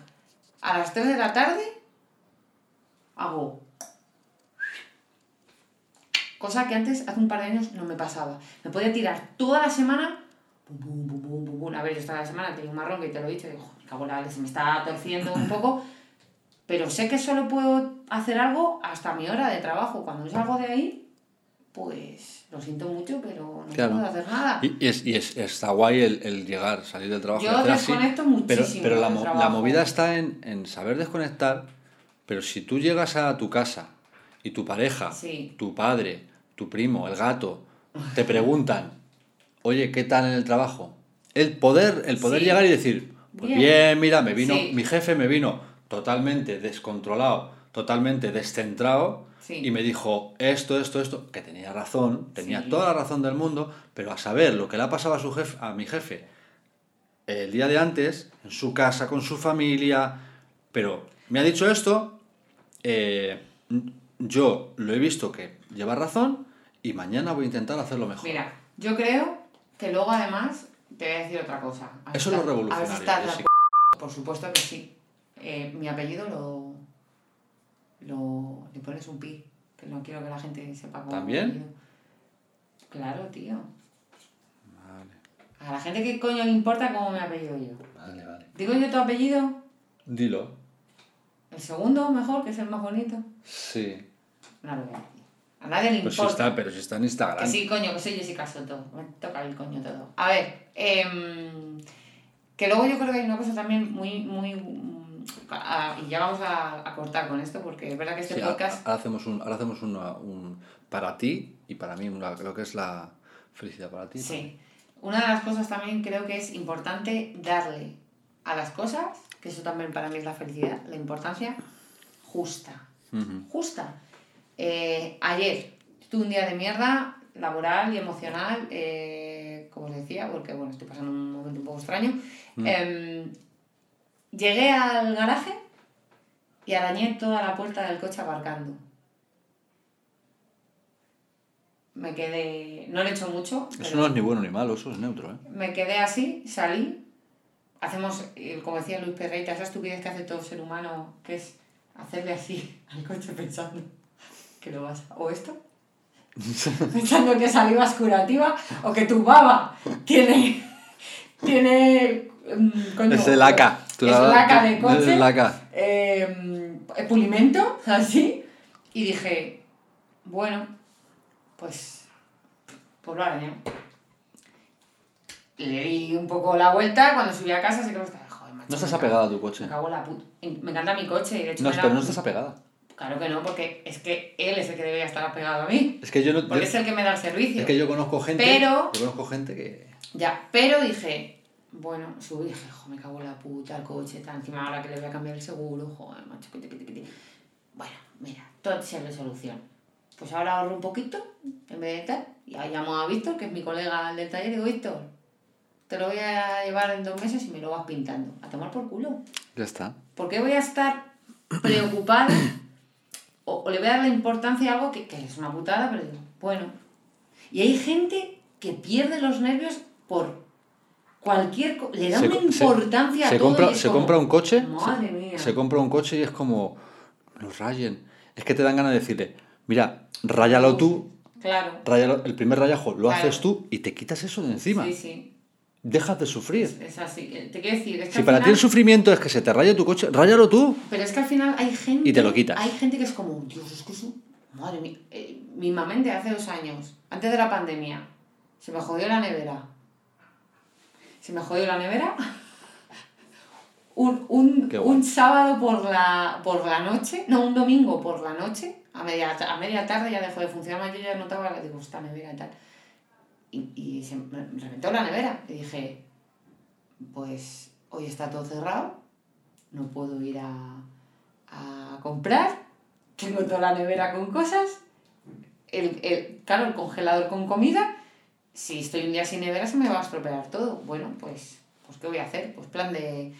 a las 3 de la tarde, hago cosa que antes, hace un par de años, no me pasaba. Me podía tirar toda la semana. pum, pum, pum. A ver, yo esta semana tenía un marrón que te lo he dicho, y digo, "Joder, me cago en la se me está torciendo un poco. Pero sé que solo puedo hacer algo hasta mi hora de trabajo. Cuando yo salgo de ahí, pues lo siento mucho, pero no Claro. puedo hacer nada. Y, es, y es- está guay el, el llegar, salir del trabajo. Yo así, desconecto pero, muchísimo pero la, la movida está en, en saber desconectar, pero si tú llegas a tu casa y tu pareja, Sí. tu padre, tu primo, el gato, te preguntan, oye, ¿qué tal en el trabajo? El poder, el poder Sí. llegar y decir, pues bien, Bien. mira, me vino, Sí. mi jefe me vino totalmente descontrolado, totalmente descentrado, Sí. y me dijo esto, esto, esto, que tenía razón, tenía toda la razón del mundo, pero a saber lo que le ha pasado a, su jefe, a mi jefe el día de antes, en su casa, con su familia, pero me ha dicho esto, eh, yo lo he visto que lleva razón y mañana voy a intentar hacerlo mejor. Mira, yo creo que luego además te voy a decir otra cosa. A Eso es lo revolucionario, Jessy. acuerdo. Por supuesto que sí. Eh, mi apellido lo, lo. Le pones un pi, que no quiero que la gente sepa cómo. ¿También? Claro, tío. Vale, A la gente que coño le importa cómo me apellido yo. vale, vale. Digo yo tu apellido, Dilo. el segundo mejor, que es el más bonito. Sí. No lo voy a decir. A nadie le Pues importa. sí está, pero si está en Instagram. Que sí, coño, que soy Jessica Soto. Me toca el coño todo. A ver, em, que luego yo creo que hay una cosa también muy, muy... mm, y ya vamos a, a cortar con esto, porque es verdad que este Sí, podcast... ahora hacemos un, ahora hacemos una- un para ti y para mí, una- creo que es la felicidad para ti. Sí. Una de las cosas también creo que es importante darle a las cosas, que eso también para mí es la felicidad, la importancia justa. Justa. Eh, ayer tuve un día de mierda laboral y emocional, eh, como os decía, porque bueno, estoy pasando un momento un poco extraño. Mm. Em, llegué al garaje y arañé toda la puerta del coche aparcando. Me quedé. No le he hecho mucho. Eso no es ni bueno ni malo, eso es neutro, ¿eh? me quedé así, salí. Hacemos, como decía Luis Perreita, esa estupidez que hace todo ser humano, que es hacerle así al coche pensando que lo vas a... O esto, pensando que saliva es curativa, o que tu baba tiene... tiene mm, coño, Es el AK. Es laca de coche. Es laca. eh, pulimento, así. Y dije, bueno, pues, pues lo arañé. Le di un poco la vuelta, cuando subí a casa, sé que me estaba, joder, macho. No estás apegada a tu coche. Me cago en la puta. Me encanta mi coche y de hecho No, pero no estás apegada. Claro que no, porque es que él es el que debería estar apegado a mí. Es que yo no. Porque yo- es el que me da el servicio. es que yo conozco gente. Pero- Yo conozco gente que. Ya, pero dije, bueno, subí y dije, jo, me cago en la puta, el coche, tal, encima ahora que le voy a cambiar el seguro, joder, macho, que te, que te, que te. Bueno, mira, todo siempre solución. Pues ahora ahorro un poquito, en vez de tal, y ahí llamo a Víctor, que es mi colega del taller, y digo, Víctor, te lo voy a llevar en dos meses y me lo vas pintando. A tomar por culo. Ya está. ¿Por qué voy a estar preocupada o, o le voy a dar la importancia a algo que, que es una putada, pero digo, bueno. Y hay gente que pierde los nervios por cualquier cosa. Le da Se una se- importancia a se todo. compra, se como, compra un coche. Madre se, mía. se compra un coche y es como. Los rayen. Es que te dan ganas de decirle, mira, ráyalo tú, Claro. ráyalo- el primer rayajo lo Claro. haces tú y te quitas eso de encima. Sí, sí. Dejas de sufrir. Es así. Eh, Te quiero decir, es que Si para ti final- el sufrimiento es que se te raye tu coche, ráyalo tú. Pero es que al final hay gente. Y te lo quitas. Hay gente que es como, Dios, es que eso. Madre mía. Eh, mismamente hace dos años, antes de la pandemia, Se me jodió la nevera. Se me jodió la nevera. Un, un, un sábado por la, por la noche, no, un domingo por la noche, a media, a media tarde ya dejó de funcionar, yo ya notaba, digo, esta nevera y tal. Y, y se me reventó la nevera. Y dije, pues hoy está todo cerrado, no puedo ir a, a comprar, tengo toda la nevera con cosas, el, el, claro, el congelador con comida, si estoy un día sin nevera se me va a estropear todo. Bueno, pues, pues ¿qué voy a hacer? Pues plan de,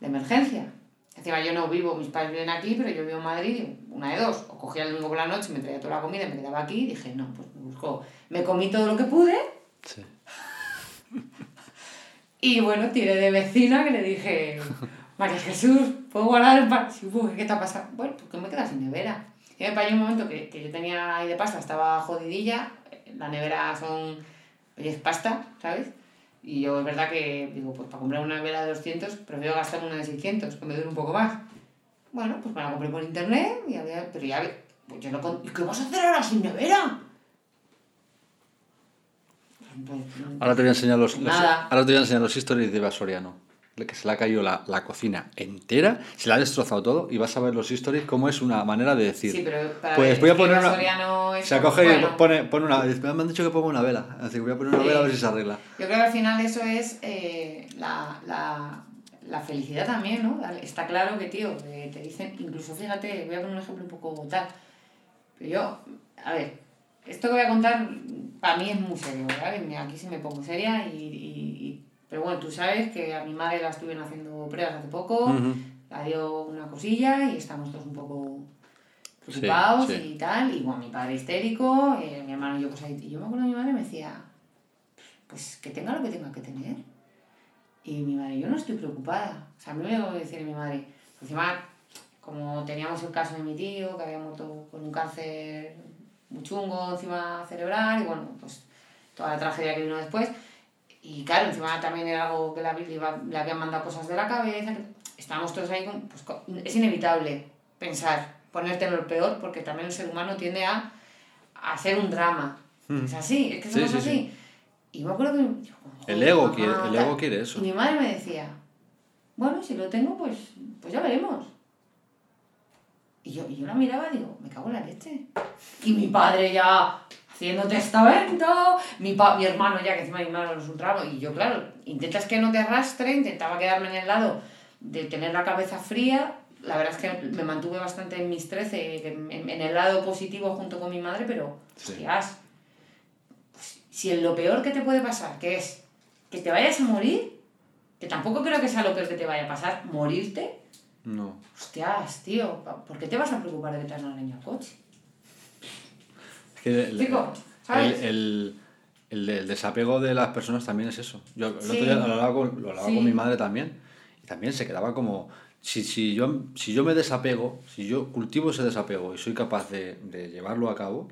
de emergencia. Encima yo no vivo, mis padres viven aquí, pero yo vivo en Madrid, una de dos, o cogía el domingo por la noche, me traía toda la comida y me quedaba aquí, y dije, no, pues me busco, me comí todo lo que pude, Sí. y bueno, tiré de vecina que le dije, María Jesús, ¿puedo guardar el pan? Sí, pues, ¿qué te ha pasado? Bueno, pues que me quedas sin nevera. Y me pasó un momento que, que yo tenía ahí de pasta, estaba jodidilla, la nevera son, es pasta, ¿sabes? Y yo es verdad que digo, pues para comprar una nevera de 200, prefiero gastar una de 600, que me dure un poco más. Bueno, pues me la compré por internet, y había, pero ya, pues yo no... con- ¿Y qué vas a hacer ahora sin nevera? Ahora te voy a enseñar los, los- Nada. ahora te voy a enseñar los stories de Eva Soriano. Que se le ha caído la, la cocina entera, se la ha destrozado todo y vas a ver los stories como es una manera de decir. Sí, pero para pues ver, voy a poner una. Es Se como- acoge y bueno. pone, pone una. Me han dicho que ponga una vela. Así que voy a poner una Sí. vela a ver si se arregla. Yo creo que al final eso es eh, la, la, la felicidad también, ¿no? Está claro que, tío, te dicen, incluso fíjate, voy a poner un ejemplo un poco tal. Pero yo, a ver, esto que voy a contar para mí es muy serio. Me- Aquí sí me pongo seria y- y- Pero bueno, tú sabes que a mi madre la estuvieron haciendo pruebas hace poco, Ujú. la dio una cosilla y estamos todos un poco preocupados Sí, sí. y tal. Y bueno, mi padre histérico, eh, mi hermano y yo pues ahí. Y yo me acuerdo que mi madre me decía, pues que tenga lo que tenga que tener. Y mi madre, yo no estoy preocupada. O sea, a mí me va a decir mi madre, encima, como teníamos el caso de mi tío, que había muerto con un cáncer muy chungo encima cerebral, y bueno, pues toda la tragedia que vino después. Y claro, encima también era algo que le, había- le iba- le habían mandado cosas de la cabeza. estábamos todos ahí con, pues, con- Es inevitable pensar, ponerte en lo peor, porque también el ser humano tiende a, a hacer un drama. Mm. Es así, es que somos sí, así. sí. Y me acuerdo que... yo, El ego mamá, quiere- el ego quiere eso. Y mi madre me decía, bueno, si lo tengo, pues, pues ya veremos. Y yo, y yo la miraba y digo, me cago en la leche. Y mi padre ya haciendo testamento, mi, pa- mi hermano ya, que encima mi hermano no es un rabo, y yo, claro, intentas que no te arrastre, intentaba quedarme en el lado de tener la cabeza fría. La verdad es que me mantuve bastante en mis 13, en, en el lado positivo junto con mi madre, pero, Sí. hostias, pues, si en lo peor que te puede pasar, que es que te vayas a morir, que tampoco creo que sea lo peor que te vaya a pasar, morirte, No. hostias, tío, ¿por qué te vas a preocupar de que te has dañado el coche? El, Chico, ¿sabes? el- el- el desapego de las personas también es eso. Yo el Sí. otro día lo hablaba, con, lo hablaba Sí. con mi madre también y también se quedaba como, si, si, yo, si yo me desapego, si yo cultivo ese desapego y soy capaz de, de llevarlo a cabo,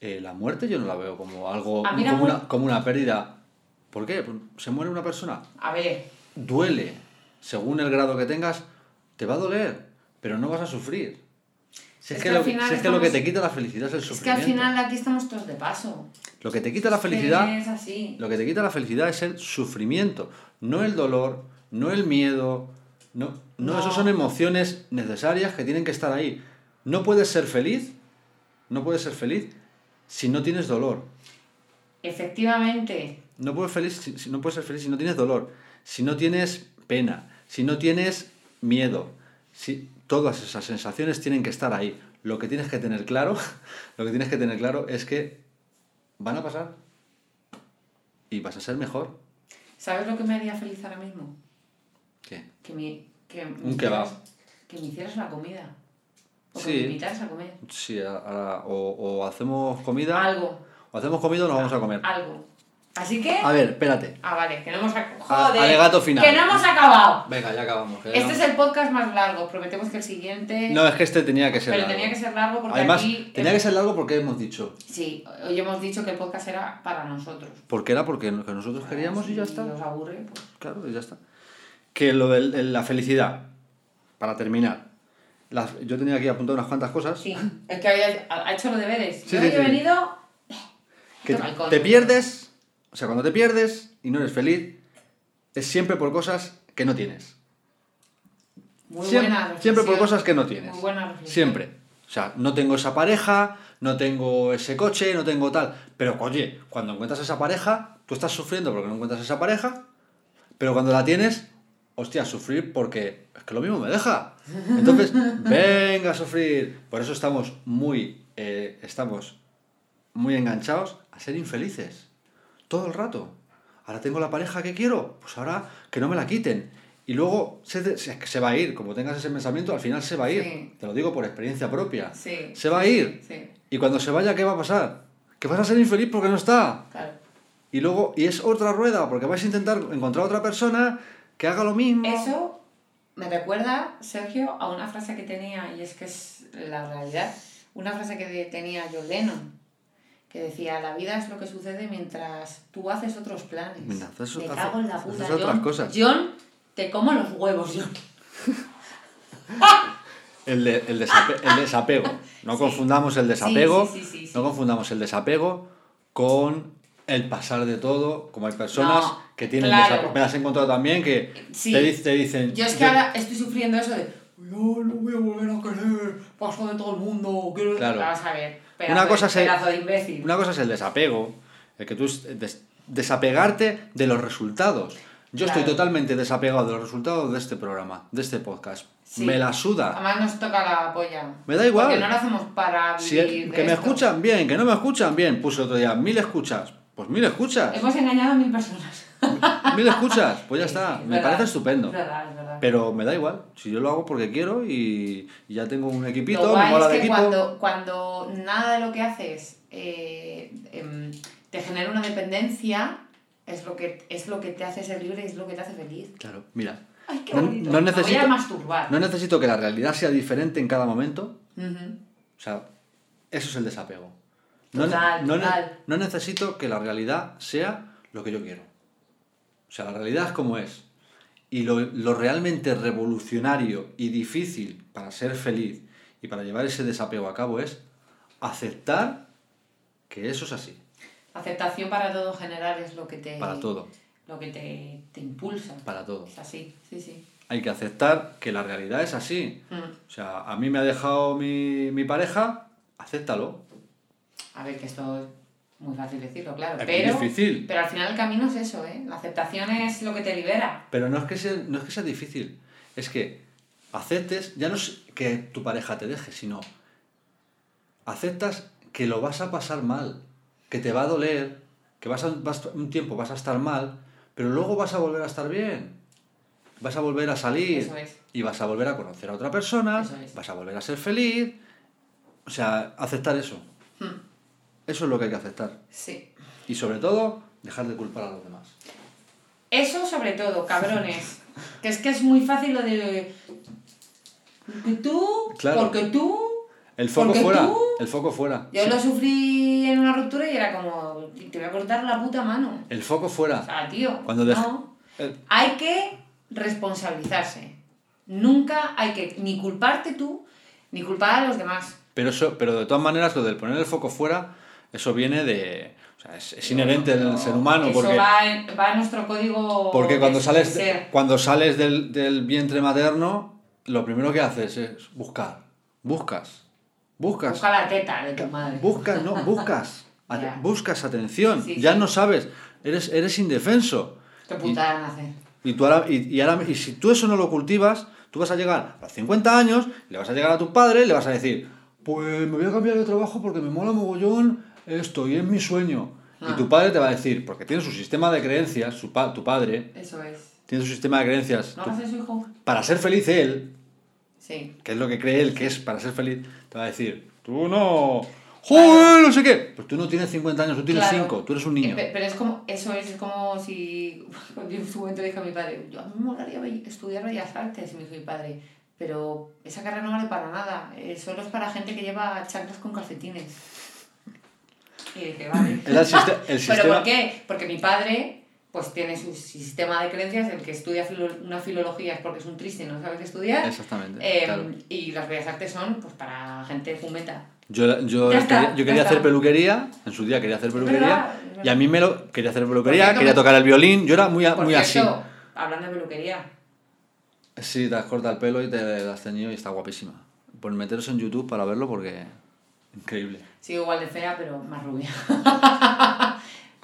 eh, la muerte yo no la veo como algo, como, una, como una pérdida. ¿Por qué? Pues, Se muere una persona, A ver, duele, según el grado que tengas, te va a doler, pero no vas a sufrir. Si es, Es que, que lo, si es que lo que te quita la felicidad es el es que sufrimiento. al final aquí estamos todos de paso. Lo que te quita la felicidad, Es así. lo que te quita la felicidad es el sufrimiento, no el dolor, no el miedo, no, no, No. esas son emociones necesarias que tienen que estar ahí. No puedes ser feliz, no puedes ser feliz si no tienes dolor. Efectivamente, No puedes, feliz, si, si- no puedes ser feliz si no tienes dolor, si no tienes pena, si no tienes miedo. Si, todas esas sensaciones tienen que estar ahí. Lo que tienes que tener claro, lo que tienes que tener claro es que van a pasar y vas a ser mejor. ¿sabes lo que me haría feliz ahora mismo? ¿Qué? Que me, que me Un hicieras-. Que me hicieras la comida. O que me invitaras a comer. Sí, ahora o, o hacemos comida, Algo, o hacemos comida o nos vamos a comer. algo. Así que... A ver, espérate. Ah, vale, que no hemos... ac- A- Joder, alegato final. que no hemos acabado. Venga, ya acabamos. Este no- es el podcast más largo. Prometemos que el siguiente... No, es que este tenía que ser pero largo. tenía que ser largo porque Además, aquí... tenía que ser largo porque hemos dicho. Sí, hoy hemos dicho que el podcast era para nosotros. Porque era porque nosotros queríamos y ya está. os aburre, pues... Claro, y ya está. Que lo de la felicidad, para terminar. la- yo tenía aquí apuntado unas cuantas cosas. Sí, es que había, ha hecho los deberes. Sí, Yo sí, he sí. venido... Que te pierdes O sea, cuando te pierdes y no eres feliz, es siempre por cosas que no tienes. Muy Siem- buena siempre por cosas que no tienes. Muy buena. Siempre. O sea, no tengo esa pareja, no tengo ese coche, no tengo tal. Pero, oye, cuando encuentras esa pareja, tú estás sufriendo porque no encuentras esa pareja, pero cuando la tienes, hostia, sufrir porque es que lo mismo me deja. Entonces, venga a sufrir. Por eso estamos muy, eh, estamos muy enganchados a ser infelices. Todo el rato. Ahora tengo la pareja que quiero, pues ahora que no me la quiten. Y luego se, se, se va a ir, como tengas ese pensamiento, al final se va a ir. Sí. Te lo digo por experiencia propia. Sí. Se va a ir. Sí, Y cuando se vaya, ¿qué va a pasar? Que vas a ser infeliz porque no está. claro. Y luego, y es otra rueda, porque vais a intentar encontrar otra persona que haga lo mismo. Eso me recuerda, Sergio, a una frase que tenía, y es que es la realidad, una frase que tenía John Lennon, que decía, la vida es lo que sucede mientras tú haces otros planes. Mientras haces- me cago en la haces puta, otras John. cosas. John, te como los huevos, John. El, de- el, desape- el desapego. No Sí. confundamos el desapego. Sí, sí. No confundamos el desapego con el pasar de todo. Como hay personas No, que tienen claro. desapego. Me las he encontrado también que te, dic- te dicen. Yo es que yo- ahora estoy sufriendo eso de, no, no voy a volver a querer, paso de todo el mundo, quiero... Claro. Vamos a ver, pedazo, Una cosa de, es el- pedazo de imbécil. Una cosa es el desapego, el que tú es- des- desapegarte de los resultados. Yo estoy Claro. totalmente desapegado de los resultados de este programa, de este podcast. Sí. Me la suda. Además nos toca la polla. Me da igual. Porque no lo hacemos para Si vivir el- de que me esto. escuchan bien, que no me escuchan bien. Puse otro día mil escuchas. Pues mil escuchas. Hemos engañado a mil personas. Mil escuchas. Pues ya está. me parece estupendo. Es verdad, es verdad. Pero me da igual. Si yo lo hago porque quiero y, ya tengo un equipito, Lo me mola es de que equipo. cuando, cuando nada de lo que haces eh, em, te genera una dependencia, es lo, que, es lo que te hace ser libre y es lo que te hace feliz. Claro, mira. Ay, qué No- bonito. no Me voy necesito- a masturbar. No necesito que la realidad sea diferente en cada momento. O sea, eso es el desapego. No, Total, no, total. no necesito que la realidad sea lo que yo quiero. O sea, la realidad es como es. Y lo, lo realmente revolucionario y difícil para ser feliz y para llevar ese desapego a cabo es aceptar que eso es así, Aceptación para todo en general es lo que te, para todo, Lo que te, te impulsa. para todo. Es así, sí, sí. Hay que aceptar que la realidad es así. Mm. O sea, a mí me ha dejado mi, mi pareja, acéptalo. A ver, que esto es muy fácil decirlo, claro. Es pero, difícil. pero al final el camino es eso, ¿eh? La aceptación es lo que te libera. Pero no es que sea, no es que sea difícil, es que aceptes, ya no es que tu pareja te deje, sino aceptas que lo vas a pasar mal, que te va a doler, que vas a, vas- un tiempo vas a estar mal, pero luego vas a volver a estar bien. Vas a volver a salir Eso es. y vas a volver a conocer a otra persona, Eso es. vas a volver a ser feliz. O sea, aceptar eso. Hmm. Eso es lo que hay que aceptar. Sí. Y sobre todo, dejar de culpar a los demás. Eso sobre todo, cabrones. que es que es muy fácil lo de... Tú, Claro. porque tú... El foco Porque fuera, tú- el foco fuera. Yo lo sufrí en una ruptura y era como, te voy a cortar la puta mano. El foco O fuera. sea, tío, Cuando no. el- Hay que responsabilizarse. Nunca hay que ni culparte tú, ni culpar a los demás. pero, eso, pero de todas maneras, lo del poner el foco fuera, eso viene de. O sea, es, es inherente No, del ser humano. Eso Porque, va, en, va en nuestro código porque cuando sales, ser. cuando sales del, del vientre materno, lo primero que haces es buscar. Buscas. Buscas. Busca la teta de tu madre. Buscas, no, buscas. Buscas atención. Sí, ya sí. no sabes. Eres, eres indefenso. Qué putada nacer. Y, tú ahora, y, y ahora, y si tú eso no lo cultivas, tú vas a llegar a los 50 años, le vas a llegar a tu padre y le vas a decir, pues me voy a cambiar de trabajo porque me mola mogollón esto y es mi sueño. Ah. Y tu padre te va a decir, porque tiene su sistema de creencias, su pa- tu padre Eso es. tiene su sistema de creencias, ¿No tu- haces eso, hijo? para ser feliz él, Sí. que es lo que cree él que es para ser feliz, te va a decir, tú no, joder, no sé qué. Pues tú no tienes 50 años, tú tienes Claro. 5, tú eres un niño. Eh, pe- Pero es como, eso es, es como si yo en su momento dije a mi padre, yo a mí me molaría estudiar Bellas Artes, y me dijo mi padre, pero esa carrera no vale para nada, eh, solo es para gente que lleva chanclas con calcetines. Y dije, vale. El, el ¿Pero sistema... por qué? Porque mi padre pues tiene su sistema de creencias, el que estudia filo- una filología es porque es un triste y no sabe qué estudiar. Exactamente. Eh, claro. Y las bellas artes son pues para gente fumeta. Yo, yo está, quería, yo quería hacer peluquería, en su día quería hacer peluquería, verdad, y a mí me lo quería hacer peluquería, Por quería tocar el violín, yo era muy, a- Por muy así. cierto, hablando de peluquería, Sí, te has cortado el pelo y te lo has teñido y está guapísima. Pues meteros en YouTube para verlo porque increíble. sigo igual de fea, pero más rubia.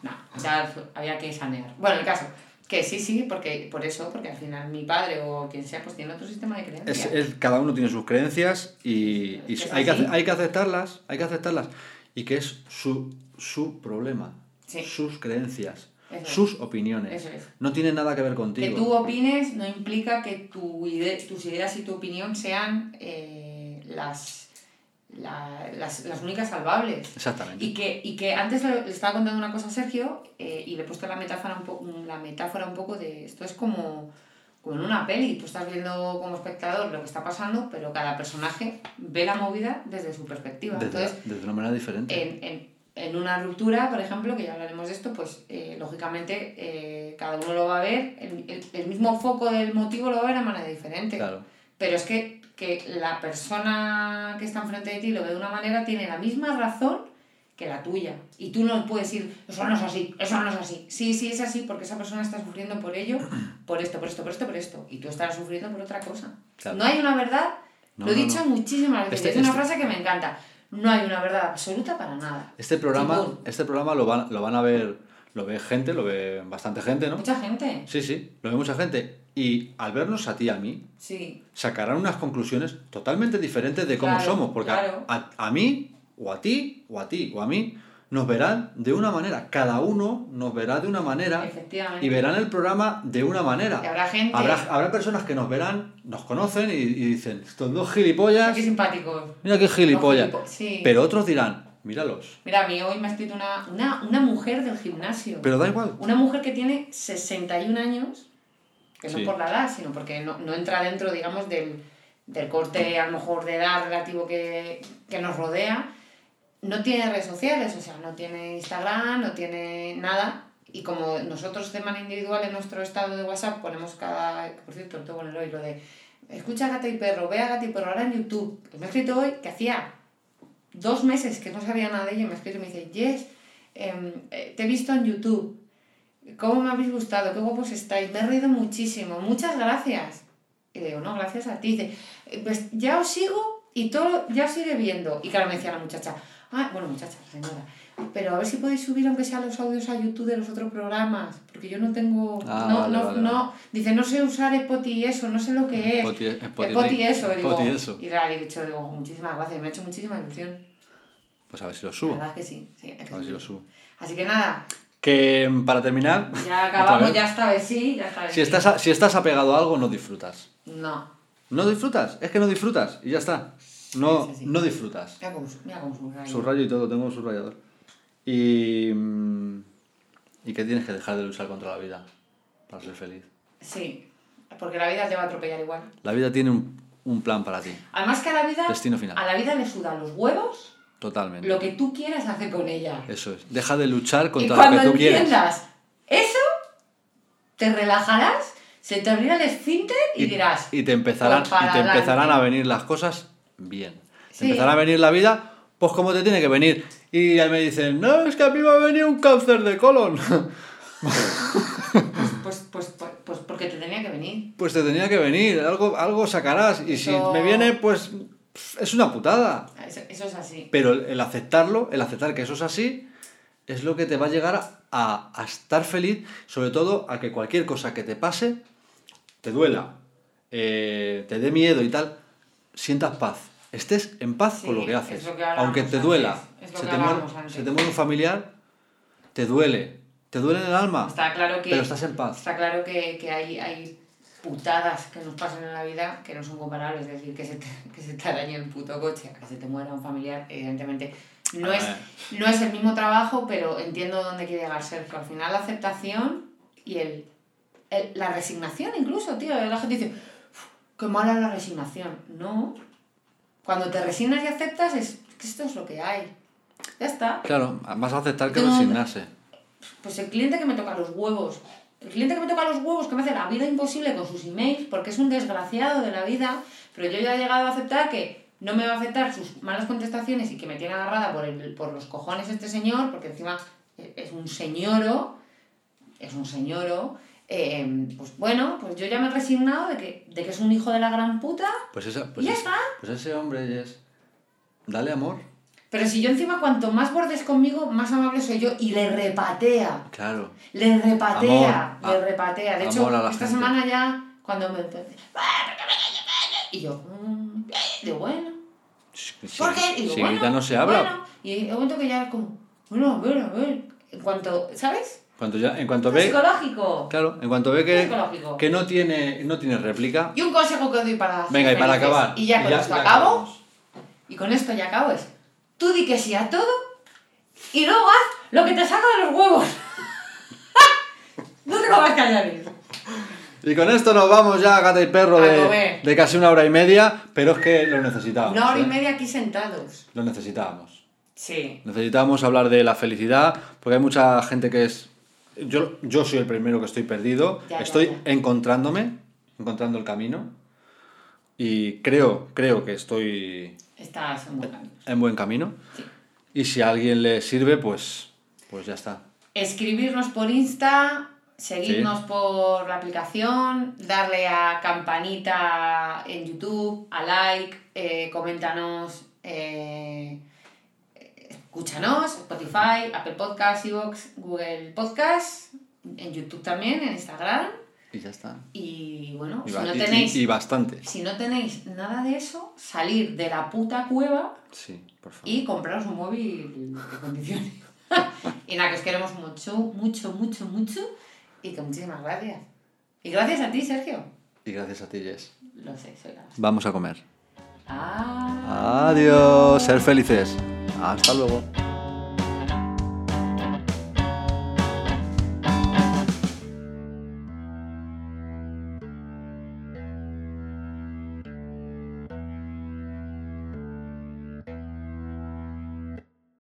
no, ya había que sanear. Bueno, el caso, que sí, sí, porque por eso, porque al final mi padre o quien sea, pues tiene otro sistema de Es, creencias. es- cada uno tiene sus creencias y, y Es hay, que, hay que aceptarlas, hay que aceptarlas. Y que es su, su problema, Sí. sus creencias, Eso es. sus opiniones. Eso es. No tiene nada que ver Que contigo. tú opines no implica que tu ide- tus ideas y tu opinión sean eh, las, la- las, las únicas salvables. Exactamente. Y que, y que antes le, estaba contando una cosa a Sergio eh, y le he puesto la metáfora, un po- la metáfora un poco de esto es como, como en una peli, tú estás viendo como espectador lo que está pasando, pero cada personaje ve la movida desde su perspectiva. Desde, Entonces, desde una manera diferente. en, en, en una ruptura, por ejemplo, que ya hablaremos de esto, pues eh, lógicamente eh, cada uno lo va a ver, el, el- el mismo foco del motivo lo va a ver de manera diferente. Claro. Pero es que, que la persona que está enfrente de ti lo ve de una manera, tiene la misma razón que la tuya. Y tú no puedes decir, eso no es así, eso no es así. Sí, sí es así porque esa persona está sufriendo por ello, por esto, por esto, por esto, por esto. Y tú estarás sufriendo por otra cosa. Claro. No hay una verdad, No, lo he no, dicho no. muchísimas veces, Este- es una este- frase que me encanta. No hay una verdad absoluta para nada. Este programa, Tipo, este programa lo van, lo van a ver, lo ve gente, lo ve bastante gente, ¿no? mucha gente. Sí, sí, lo ve mucha gente. Y al vernos a ti y a mí, Sí, sacarán unas conclusiones totalmente diferentes de cómo Claro, somos. Porque a- claro. a, a mí, o a ti, o a ti, o a mí, nos verán de una manera. Cada uno nos verá de una manera efectivamente. y verán el programa de una manera. Y habrá gente. Habrá, habrá personas que nos verán, nos conocen y, y dicen, estos dos gilipollas, Qué simpáticos. mira qué gilipollas. Gilipo- sí. Pero otros dirán, míralos. Mira, a mí hoy me ha escrito una, una, una mujer del gimnasio. Pero da igual. Una mujer que tiene 61 años, que no Sí. por la edad, sino porque no, no entra dentro, digamos, del, del corte a lo mejor de edad relativo que, que nos rodea. No tiene redes sociales, o sea, no tiene Instagram, no tiene nada. Y como nosotros de manera individual en nuestro estado de WhatsApp ponemos cada... Por cierto, lo tengo que poner hoy lo de... Escucha a Gata y Perro, ve a Gata y Perro ahora en YouTube. Pues me ha escrito hoy que hacía dos meses que no sabía nada de ella. Me escrito y me dice, Yes, em, eh, te he visto en YouTube. ¿Cómo me habéis gustado? Qué guapos estáis. Me he reído muchísimo. Muchas gracias. Y le digo, no, gracias a ti. Dice, "Eh, pues ya os sigo y todo, ya os sigue viendo. Y claro, me decía la muchacha, ah, bueno, muchacha, señora, pero a ver si podéis subir aunque sea los audios a YouTube de los otros programas, porque yo no tengo, Ah, no, vale, no, vale, no, dice, no sé usar Spotify y eso, no sé lo que es. Spoti- Spotify- Spotify eso, digo, eso. y le he dicho, digo, muchísimas gracias, me ha hecho muchísima ilusión. Pues a ver si lo La subo. verdad es que sí, sí, A ver si lo subo. Así que nada, Que para terminar, ya acabamos, ya esta vez sí, ya esta vez si sí. estás, a- si estás apegado a algo, no disfrutas. No, No disfrutas, es que no disfrutas y ya está. No, Sí, sí, sí. no disfrutas. mira cómo, mira cómo subraya. Subrayo y todo, tengo un subrayador. Y, mm, y que tienes que dejar de luchar contra la vida para ser feliz. Sí, porque la vida te va a atropellar igual. La vida tiene un, un plan para ti, Además que a la vida, Destino final. a la vida le suda los huevos totalmente. lo que tú quieras hacer con ella. Eso es. Deja de luchar Y contra cuando lo que tú quieres. entiendas eso, te relajarás, se te abrirá el esfínter y, dirás, y te empezarán, pues y te empezarán a venir las cosas bien. Te Sí. empezará a venir la vida, pues como te tiene que venir. Y me dicen, no, es que a mí me ha venido un cáncer de colon. pues, pues, pues, pues porque te tenía que venir. pues te tenía que venir, algo, algo sacarás. Y si me viene, pues es una putada. Eso, eso es así. Pero el, aceptarlo, el aceptar que eso es así, es lo que te va a llegar a, a estar feliz, sobre todo a que cualquier cosa que te pase, te duela, eh, te dé miedo y tal, sientas paz. Estés en paz Sí, con lo que es haces. lo que hablábamos Aunque te antes, duela, es lo se que te, muere, se te muere un familiar, te duele. Te duele en el alma, Está claro que, pero estás en paz. está claro que, que hay, hay putadas que nos pasan en la vida que no son comparables. Es decir, que se te, que se te arañe el puto coche, que se te muera un familiar, evidentemente. No es, no es el mismo trabajo, pero entiendo dónde quiere llegar Sergio. Al final la aceptación y el, el- la resignación incluso, tío. La gente dice, "Uf, qué mala la resignación. No. Cuando te resignas y aceptas es que esto es lo que hay. Ya está. Claro, vas a aceptar que resignarse. Pues el cliente que me toca los huevos. El cliente que me toca los huevos, que me hace la vida imposible con sus emails, porque es un desgraciado de la vida, pero yo ya he llegado a aceptar que no me va a afectar sus malas contestaciones y que me tiene agarrada por, el, por los cojones este señor, porque encima es un señoro, es un señoro, eh, pues bueno, pues yo ya me he resignado de que, de que es un hijo de la gran puta. Pues, esa, pues, ¿Y ya ese- está? pues ese hombre es. Dale amor. Pero si yo encima cuanto más bordes conmigo, más amable soy yo y le repatea. Claro. Le repatea, Amor, le repatea. De hecho, esta gente. semana ya, cuando me y yo, mm, digo, bueno, ¿por qué? Y digo, si bueno, ya no se habla. bueno. Y hay un momento que ya como, bueno, a ver, a ver. En cuanto, ¿sabes? Cuanto ya, en cuanto ve. Psicológico. Claro, en cuanto ve que, que no tiene, no tiene réplica. Y un consejo que doy para Venga, y para acabar. Y ya con esto ya acabo. acabamos. Y con esto ya acabo es, tú di que sí a todo y luego haz lo que te saca de los huevos. no te comas callaris. Y con esto nos vamos ya, gata y perro, de, de casi una hora y media, pero es que lo necesitábamos. Una hora y ¿eh? media aquí sentados. Lo necesitábamos. Sí. Necesitamos hablar de la felicidad, porque hay mucha gente que es... Yo, yo soy el primero que estoy perdido, Ya, ya, estoy ya. encontrándome, encontrando el camino, y creo, creo que estoy Estás en buen camino. en buen camino. Sí. Y si a alguien le sirve, pues, pues ya está. Escribirnos por Insta, seguirnos por la aplicación, darle a campanita en YouTube, a like, eh, coméntanos, eh, escúchanos, Spotify, Apple Podcasts, Evox, Google Podcasts, en YouTube también, en Instagram. Y ya está. Y bueno, Y, si no tenéis... y- y bastante. Si no tenéis nada de eso, salir de la puta cueva Sí, por favor. y compraros un móvil de condiciones. y nada, que os queremos mucho, mucho, mucho, mucho. Y que muchísimas gracias. Y gracias a ti, Sergio. Y gracias a ti, Jess. Lo sé, soy la. Vamos a comer. Ah. Adiós, ser felices. Hasta luego.